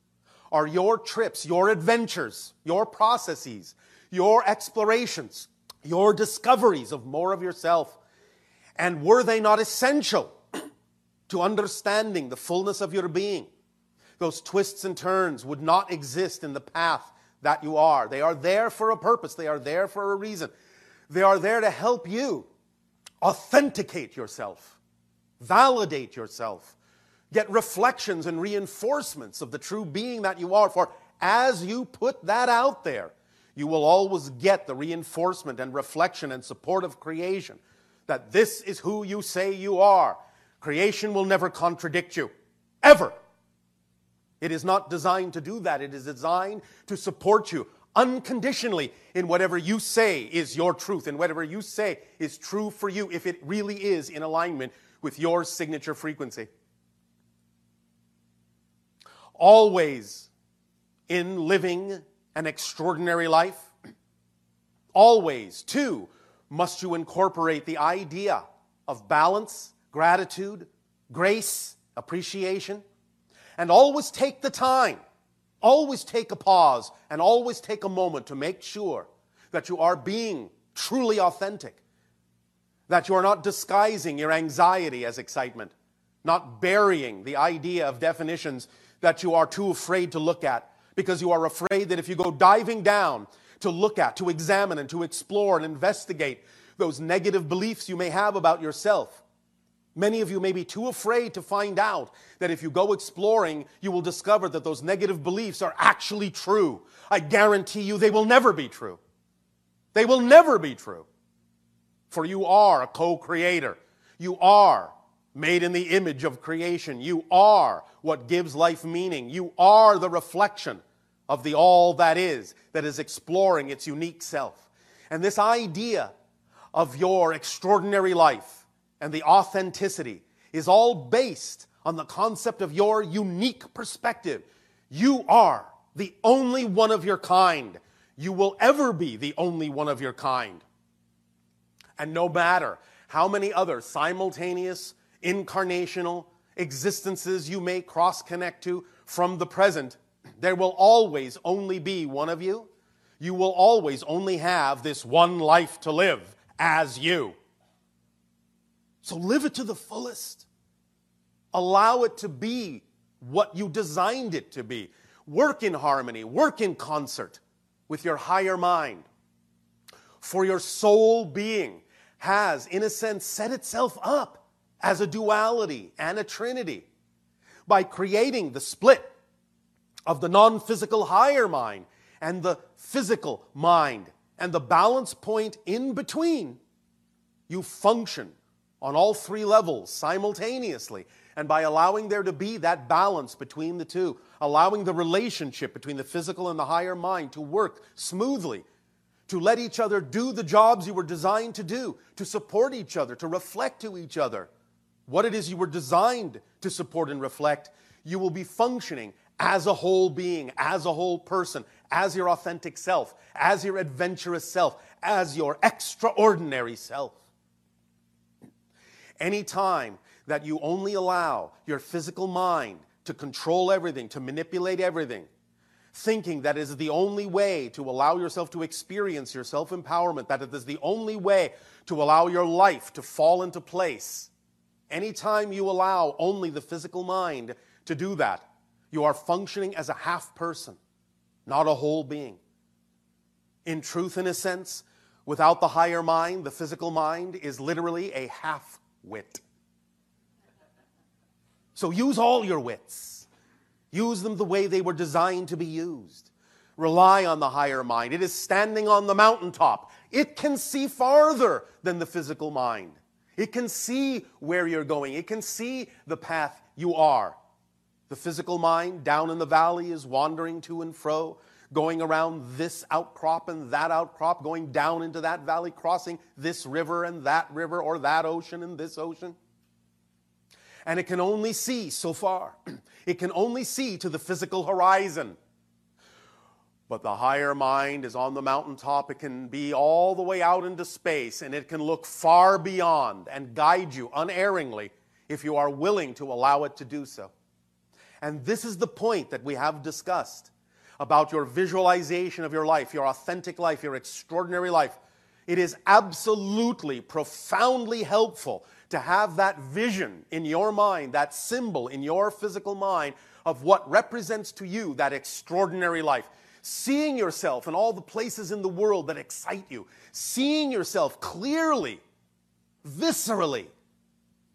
Speaker 2: are your trips, your adventures, your processes, your explorations, your discoveries of more of yourself. And were they not essential to understanding the fullness of your being? Those twists and turns would not exist in the path that you are. They are there for a purpose, they are there for a reason. They are there to help you authenticate yourself, validate yourself, get reflections and reinforcements of the true being that you are. For as you put that out there, you will always get the reinforcement and reflection and support of creation that this is who you say you are. Creation will never contradict you, ever. It is not designed to do that. It is designed to support you unconditionally in whatever you say is your truth and whatever you say is true for you if it really is in alignment with your signature frequency. Always in living an extraordinary life, always, too, must you incorporate the idea of balance, gratitude, grace, appreciation, and always take the time Always take a pause and always take a moment to make sure that you are being truly authentic, that you are not disguising your anxiety as excitement, not burying the idea of definitions that you are too afraid to look at because you are afraid that if you go diving down to look at, to examine, and to explore and investigate those negative beliefs you may have about yourself, Many of you may be too afraid to find out that if you go exploring, you will discover that those negative beliefs are actually true. I guarantee you they will never be true. They will never be true. For you are a co creator. You are made in the image of creation. You are what gives life meaning. You are the reflection of the all that is, that is exploring its unique self. And this idea of your extraordinary life and the authenticity is all based on the concept of your unique perspective. You are the only one of your kind. You will ever be the only one of your kind. And no matter how many other simultaneous, incarnational existences you may cross connect to from the present, there will always only be one of you. You will always only have this one life to live as you. So live it to the fullest. Allow it to be what you designed it to be. Work in harmony, work in concert with your higher mind. For your soul being has, in a sense, set itself up as a duality and a trinity by creating the split of the non physical higher mind and the physical mind and the balance point in between. You function on all three levels simultaneously. And by allowing there to be that balance between the two, allowing the relationship between the physical and the higher mind to work smoothly, to let each other do the jobs you were designed to do, to support each other, to reflect to each other what it is you were designed to support and reflect, you will be functioning as a whole being, as a whole person, as your authentic self, as your adventurous self, as your extraordinary self. Any time that you only allow your physical mind to control everything, to manipulate everything, thinking that is the only way to allow yourself to experience your self empowerment, that it is the only way to allow your life to fall into place. Anytime you allow only the physical mind to do that, you are functioning as a half person, not a whole being. In truth, in a sense, without the higher mind, the physical mind is literally a half wit. So use all your wits. Use them the way they were designed to be used. Rely on the higher mind. It is standing on the mountaintop. It can see farther than the physical mind. It can see where you're going. It can see the path you are. The physical mind down in the valley is wandering to and fro, going around this outcrop and that outcrop, going down into that valley, crossing this river and that river, or that ocean and this ocean. And it can only see so far. It can only see to the physical horizon. But the higher mind is on the mountaintop. It can be all the way out into space and it can look far beyond and guide you unerringly if you are willing to allow it to do so. And this is the point that we have discussed about your visualization of your life, your authentic life, your extraordinary life. It is absolutely, profoundly helpful to have that vision in your mind, that symbol in your physical mind of what represents to you that extraordinary life. Seeing yourself in all the places in the world that excite you, seeing yourself clearly, viscerally,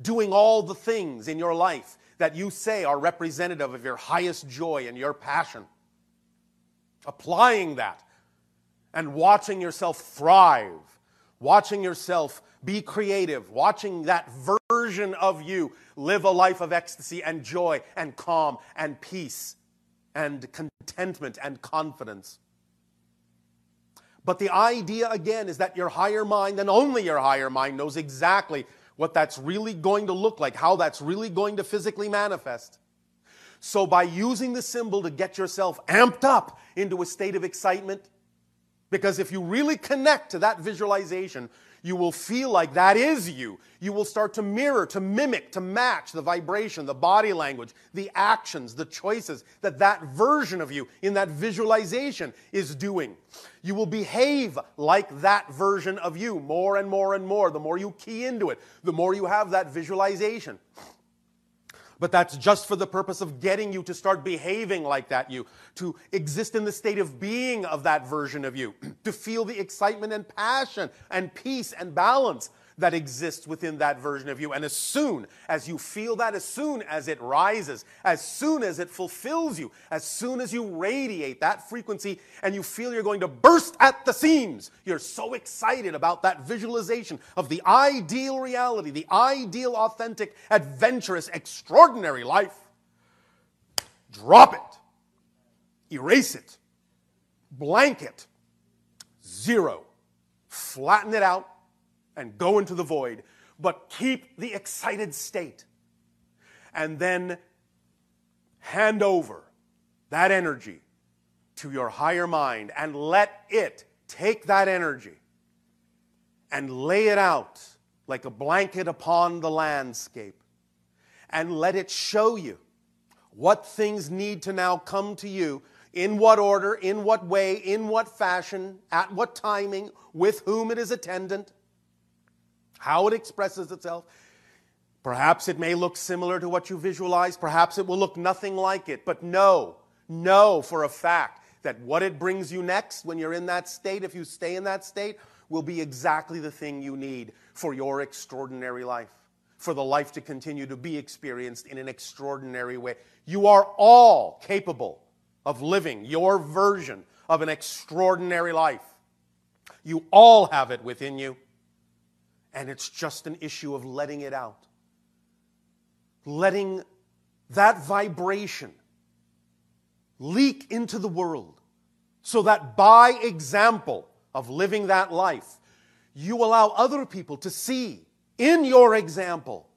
Speaker 2: doing all the things in your life that you say are representative of your highest joy and your passion. Applying that and watching yourself thrive, watching yourself be creative, watching that version of you live a life of ecstasy and joy and calm and peace and contentment and confidence. But the idea again is that your higher mind, and only your higher mind, knows exactly what that's really going to look like, how that's really going to physically manifest. So, by using the symbol to get yourself amped up into a state of excitement, because if you really connect to that visualization, you will feel like that is you. You will start to mirror, to mimic, to match the vibration, the body language, the actions, the choices that that version of you in that visualization is doing. You will behave like that version of you more and more and more. The more you key into it, the more you have that visualization. But that's just for the purpose of getting you to start behaving like that you, to exist in the state of being of that version of you, to feel the excitement and passion and peace and balance that exists within that version of you. And as soon as you feel that, as soon as it rises, as soon as it fulfills you, as soon as you radiate that frequency and you feel you're going to burst at the seams, you're so excited about that visualization of the ideal reality, the ideal, authentic, adventurous, extraordinary life. Drop it, erase it, blank it, zero. Flatten it out and go into the void, but keep the excited state. And then hand over that energy to your higher mind and let it take that energy and lay it out like a blanket upon the landscape and let it show you what things need to now come to you in what order, in what way, in what fashion, at what timing, with whom it is attendant, how it expresses itself. Perhaps it may look similar to what you visualize, perhaps it will look nothing like it, but know, know for a fact that what it brings you next when you're in that state, if you stay in that state, will be exactly the thing you need for your extraordinary life, for the life to continue to be experienced in an extraordinary way. You are all capable of living your version of an extraordinary life. You all have it within you, and it's just an issue of letting it out. Letting that vibration leak into the world so that by example of living that life, you allow other people to see in your example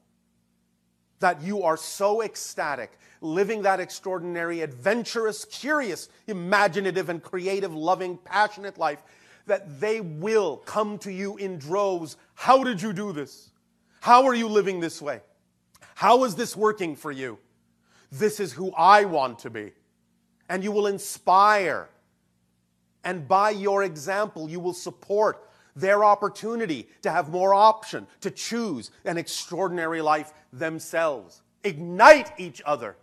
Speaker 2: that you are so ecstatic, living that extraordinary, adventurous, curious, imaginative, and creative, loving, passionate life that they will come to you in droves. How did you do this? How are you living this way? How is this working for you? This is who I want to be. And you will inspire and by your example, you will support their opportunity to have more option, to choose an extraordinary life themselves. Ignite each other.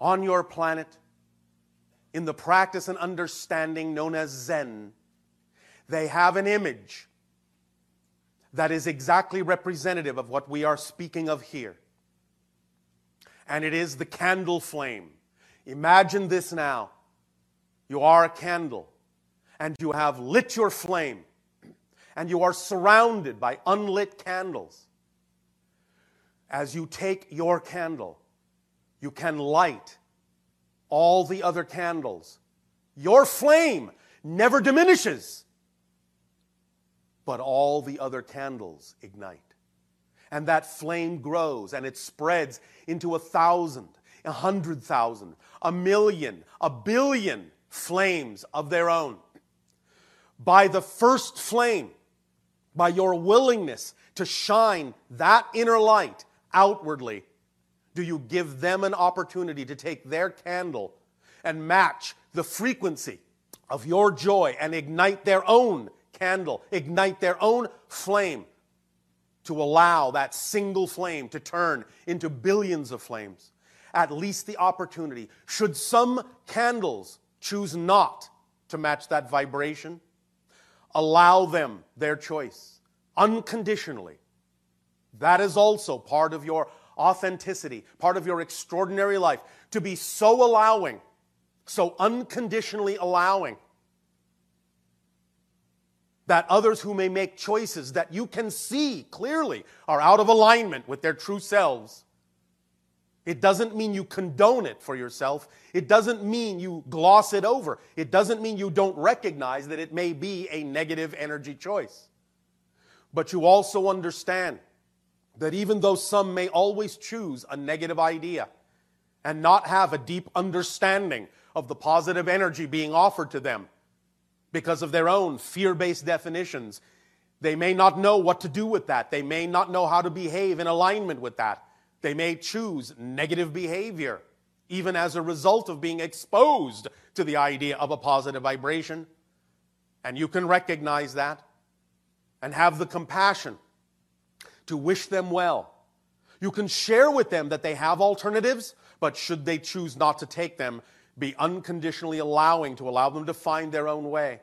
Speaker 2: On your planet, in the practice and understanding known as Zen, they have an image that is exactly representative of what we are speaking of here. And it is the candle flame. Imagine this now. You are a candle, and you have lit your flame, and you are surrounded by unlit candles. As you take your candle, you can light all the other candles. Your flame never diminishes, but all the other candles ignite. And that flame grows and it spreads into a thousand a hundred thousand, a million, a billion flames of their own. By the first flame, by your willingness to shine that inner light outwardly, do you give them an opportunity to take their candle and match the frequency of your joy and ignite their own candle, ignite their own flame to allow that single flame to turn into billions of flames? at least the opportunity. Should some candles choose not to match that vibration, allow them their choice unconditionally. That is also part of your authenticity, part of your extraordinary life, to be so allowing, so unconditionally allowing that others who may make choices that you can see clearly are out of alignment with their true selves it doesn't mean you condone it for yourself. It doesn't mean you gloss it over. It doesn't mean you don't recognize that it may be a negative energy choice. But you also understand that even though some may always choose a negative idea and not have a deep understanding of the positive energy being offered to them because of their own fear based definitions, they may not know what to do with that. They may not know how to behave in alignment with that. They may choose negative behavior, even as a result of being exposed to the idea of a positive vibration. And you can recognize that and have the compassion to wish them well. You can share with them that they have alternatives, but should they choose not to take them, be unconditionally allowing to allow them to find their own way.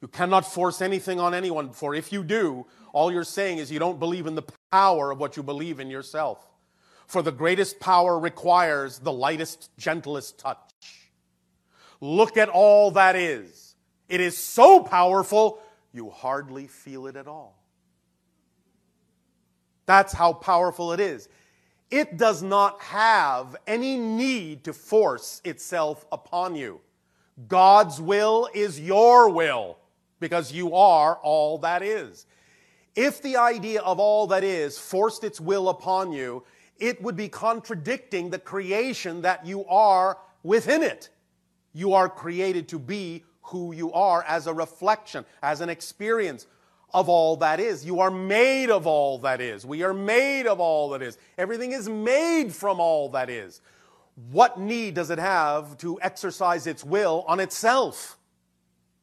Speaker 2: You cannot force anything on anyone, for if you do, all you're saying is you don't believe in the power of what you believe in yourself for the greatest power requires the lightest, gentlest touch. Look at all that is. It is so powerful, you hardly feel it at all. That's how powerful it is. it does not have any need to force itself upon you. God's will is your will because you are all that is. If the idea of all that is forced its will upon you, it would be contradicting the creation that you are within it. You are created to be who you are as a reflection, as an experience of all that is. You are made of all that is. We are made of all that is. Everything is made from all that is. What need does it have to exercise its will on itself?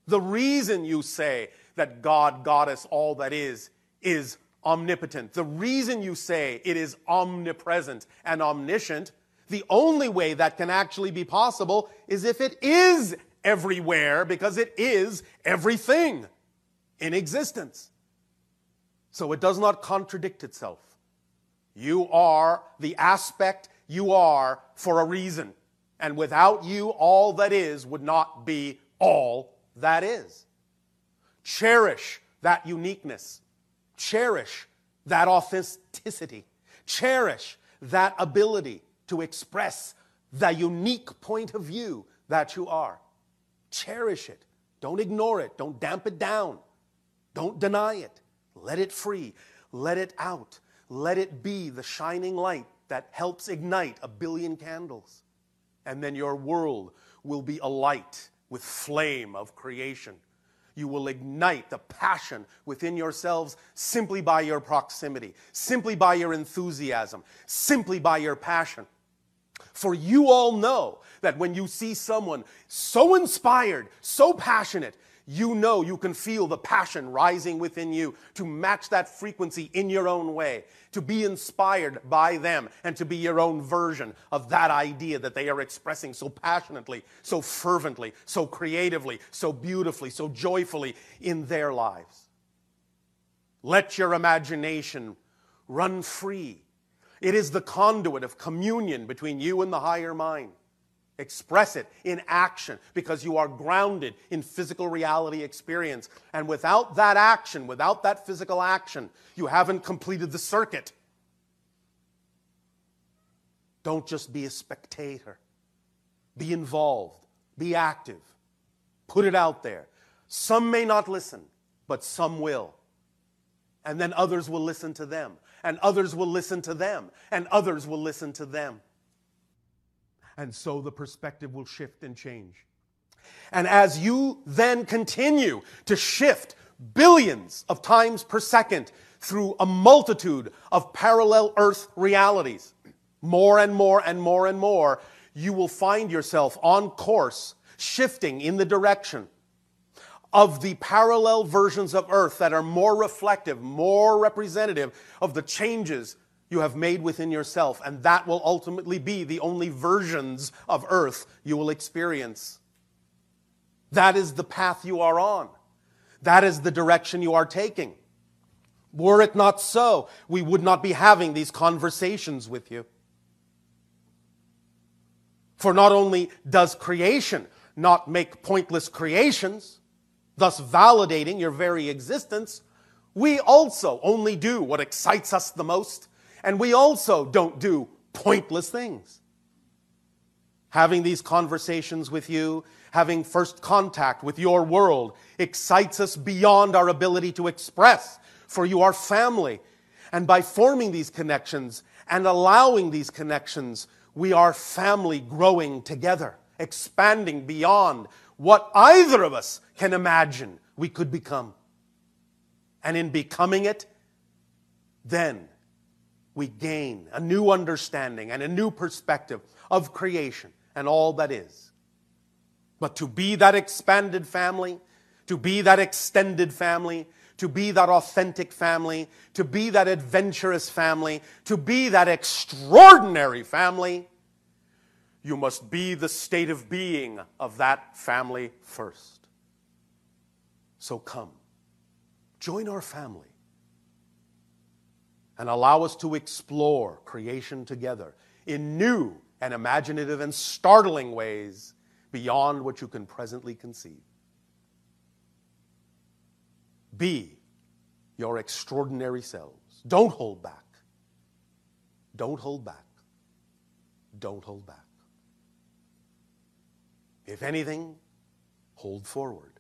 Speaker 2: The reason you say that God, Goddess, all that is, is omnipotent. The reason you say it is omnipresent and omniscient, the only way that can actually be possible is if it is everywhere because it is everything in existence. So it does not contradict itself. You are the aspect you are for a reason. And without you, all that is would not be all that is. Cherish that uniqueness. Cherish that authenticity. Cherish that ability to express the unique point of view that you are. Cherish it. Don't ignore it. Don't damp it down. Don't deny it. Let it free. Let it out. Let it be the shining light that helps ignite a billion candles. And then your world will be alight with flame of creation. You will ignite the passion within yourselves simply by your proximity, simply by your enthusiasm, simply by your passion. For you all know that when you see someone so inspired, so passionate, you know you can feel the passion rising within you to match that frequency in your own way, to be inspired by them, and to be your own version of that idea that they are expressing so passionately, so fervently, so creatively, so beautifully, so joyfully in their lives. Let your imagination run free. It is the conduit of communion between you and the higher mind. Express it in action because you are grounded in physical reality experience. And without that action, without that physical action, you haven't completed the circuit. Don't just be a spectator, be involved, be active, put it out there. Some may not listen, but some will. And then others will listen to them, and others will listen to them, and others will listen to them. And so the perspective will shift and change. And as you then continue to shift billions of times per second through a multitude of parallel Earth realities, more and more and more and more, you will find yourself on course, shifting in the direction of the parallel versions of Earth that are more reflective, more representative of the changes you have made within yourself, and that will ultimately be the only versions of earth you will experience. That is the path you are on. That is the direction you are taking. Were it not so, we would not be having these conversations with you. For not only does creation not make pointless creations, thus validating your very existence, we also only do what excites us the most and we also don't do pointless things. Having these conversations with you, having first contact with your world, excites us beyond our ability to express, for you are family. And by forming these connections and allowing these connections, we are family growing together, expanding beyond what either of us can imagine we could become. And in becoming it, then we gain a new understanding and a new perspective of creation and all that is. But to be that expanded family, to be that extended family, to be that authentic family, to be that adventurous family, to be that extraordinary family, you must be the state of being of that family first. So come, join our family and allow us to explore creation together in new and imaginative and startling ways beyond what you can presently conceive. Be your extraordinary selves. Don't hold back. Don't hold back. Don't hold back. If anything, hold forward.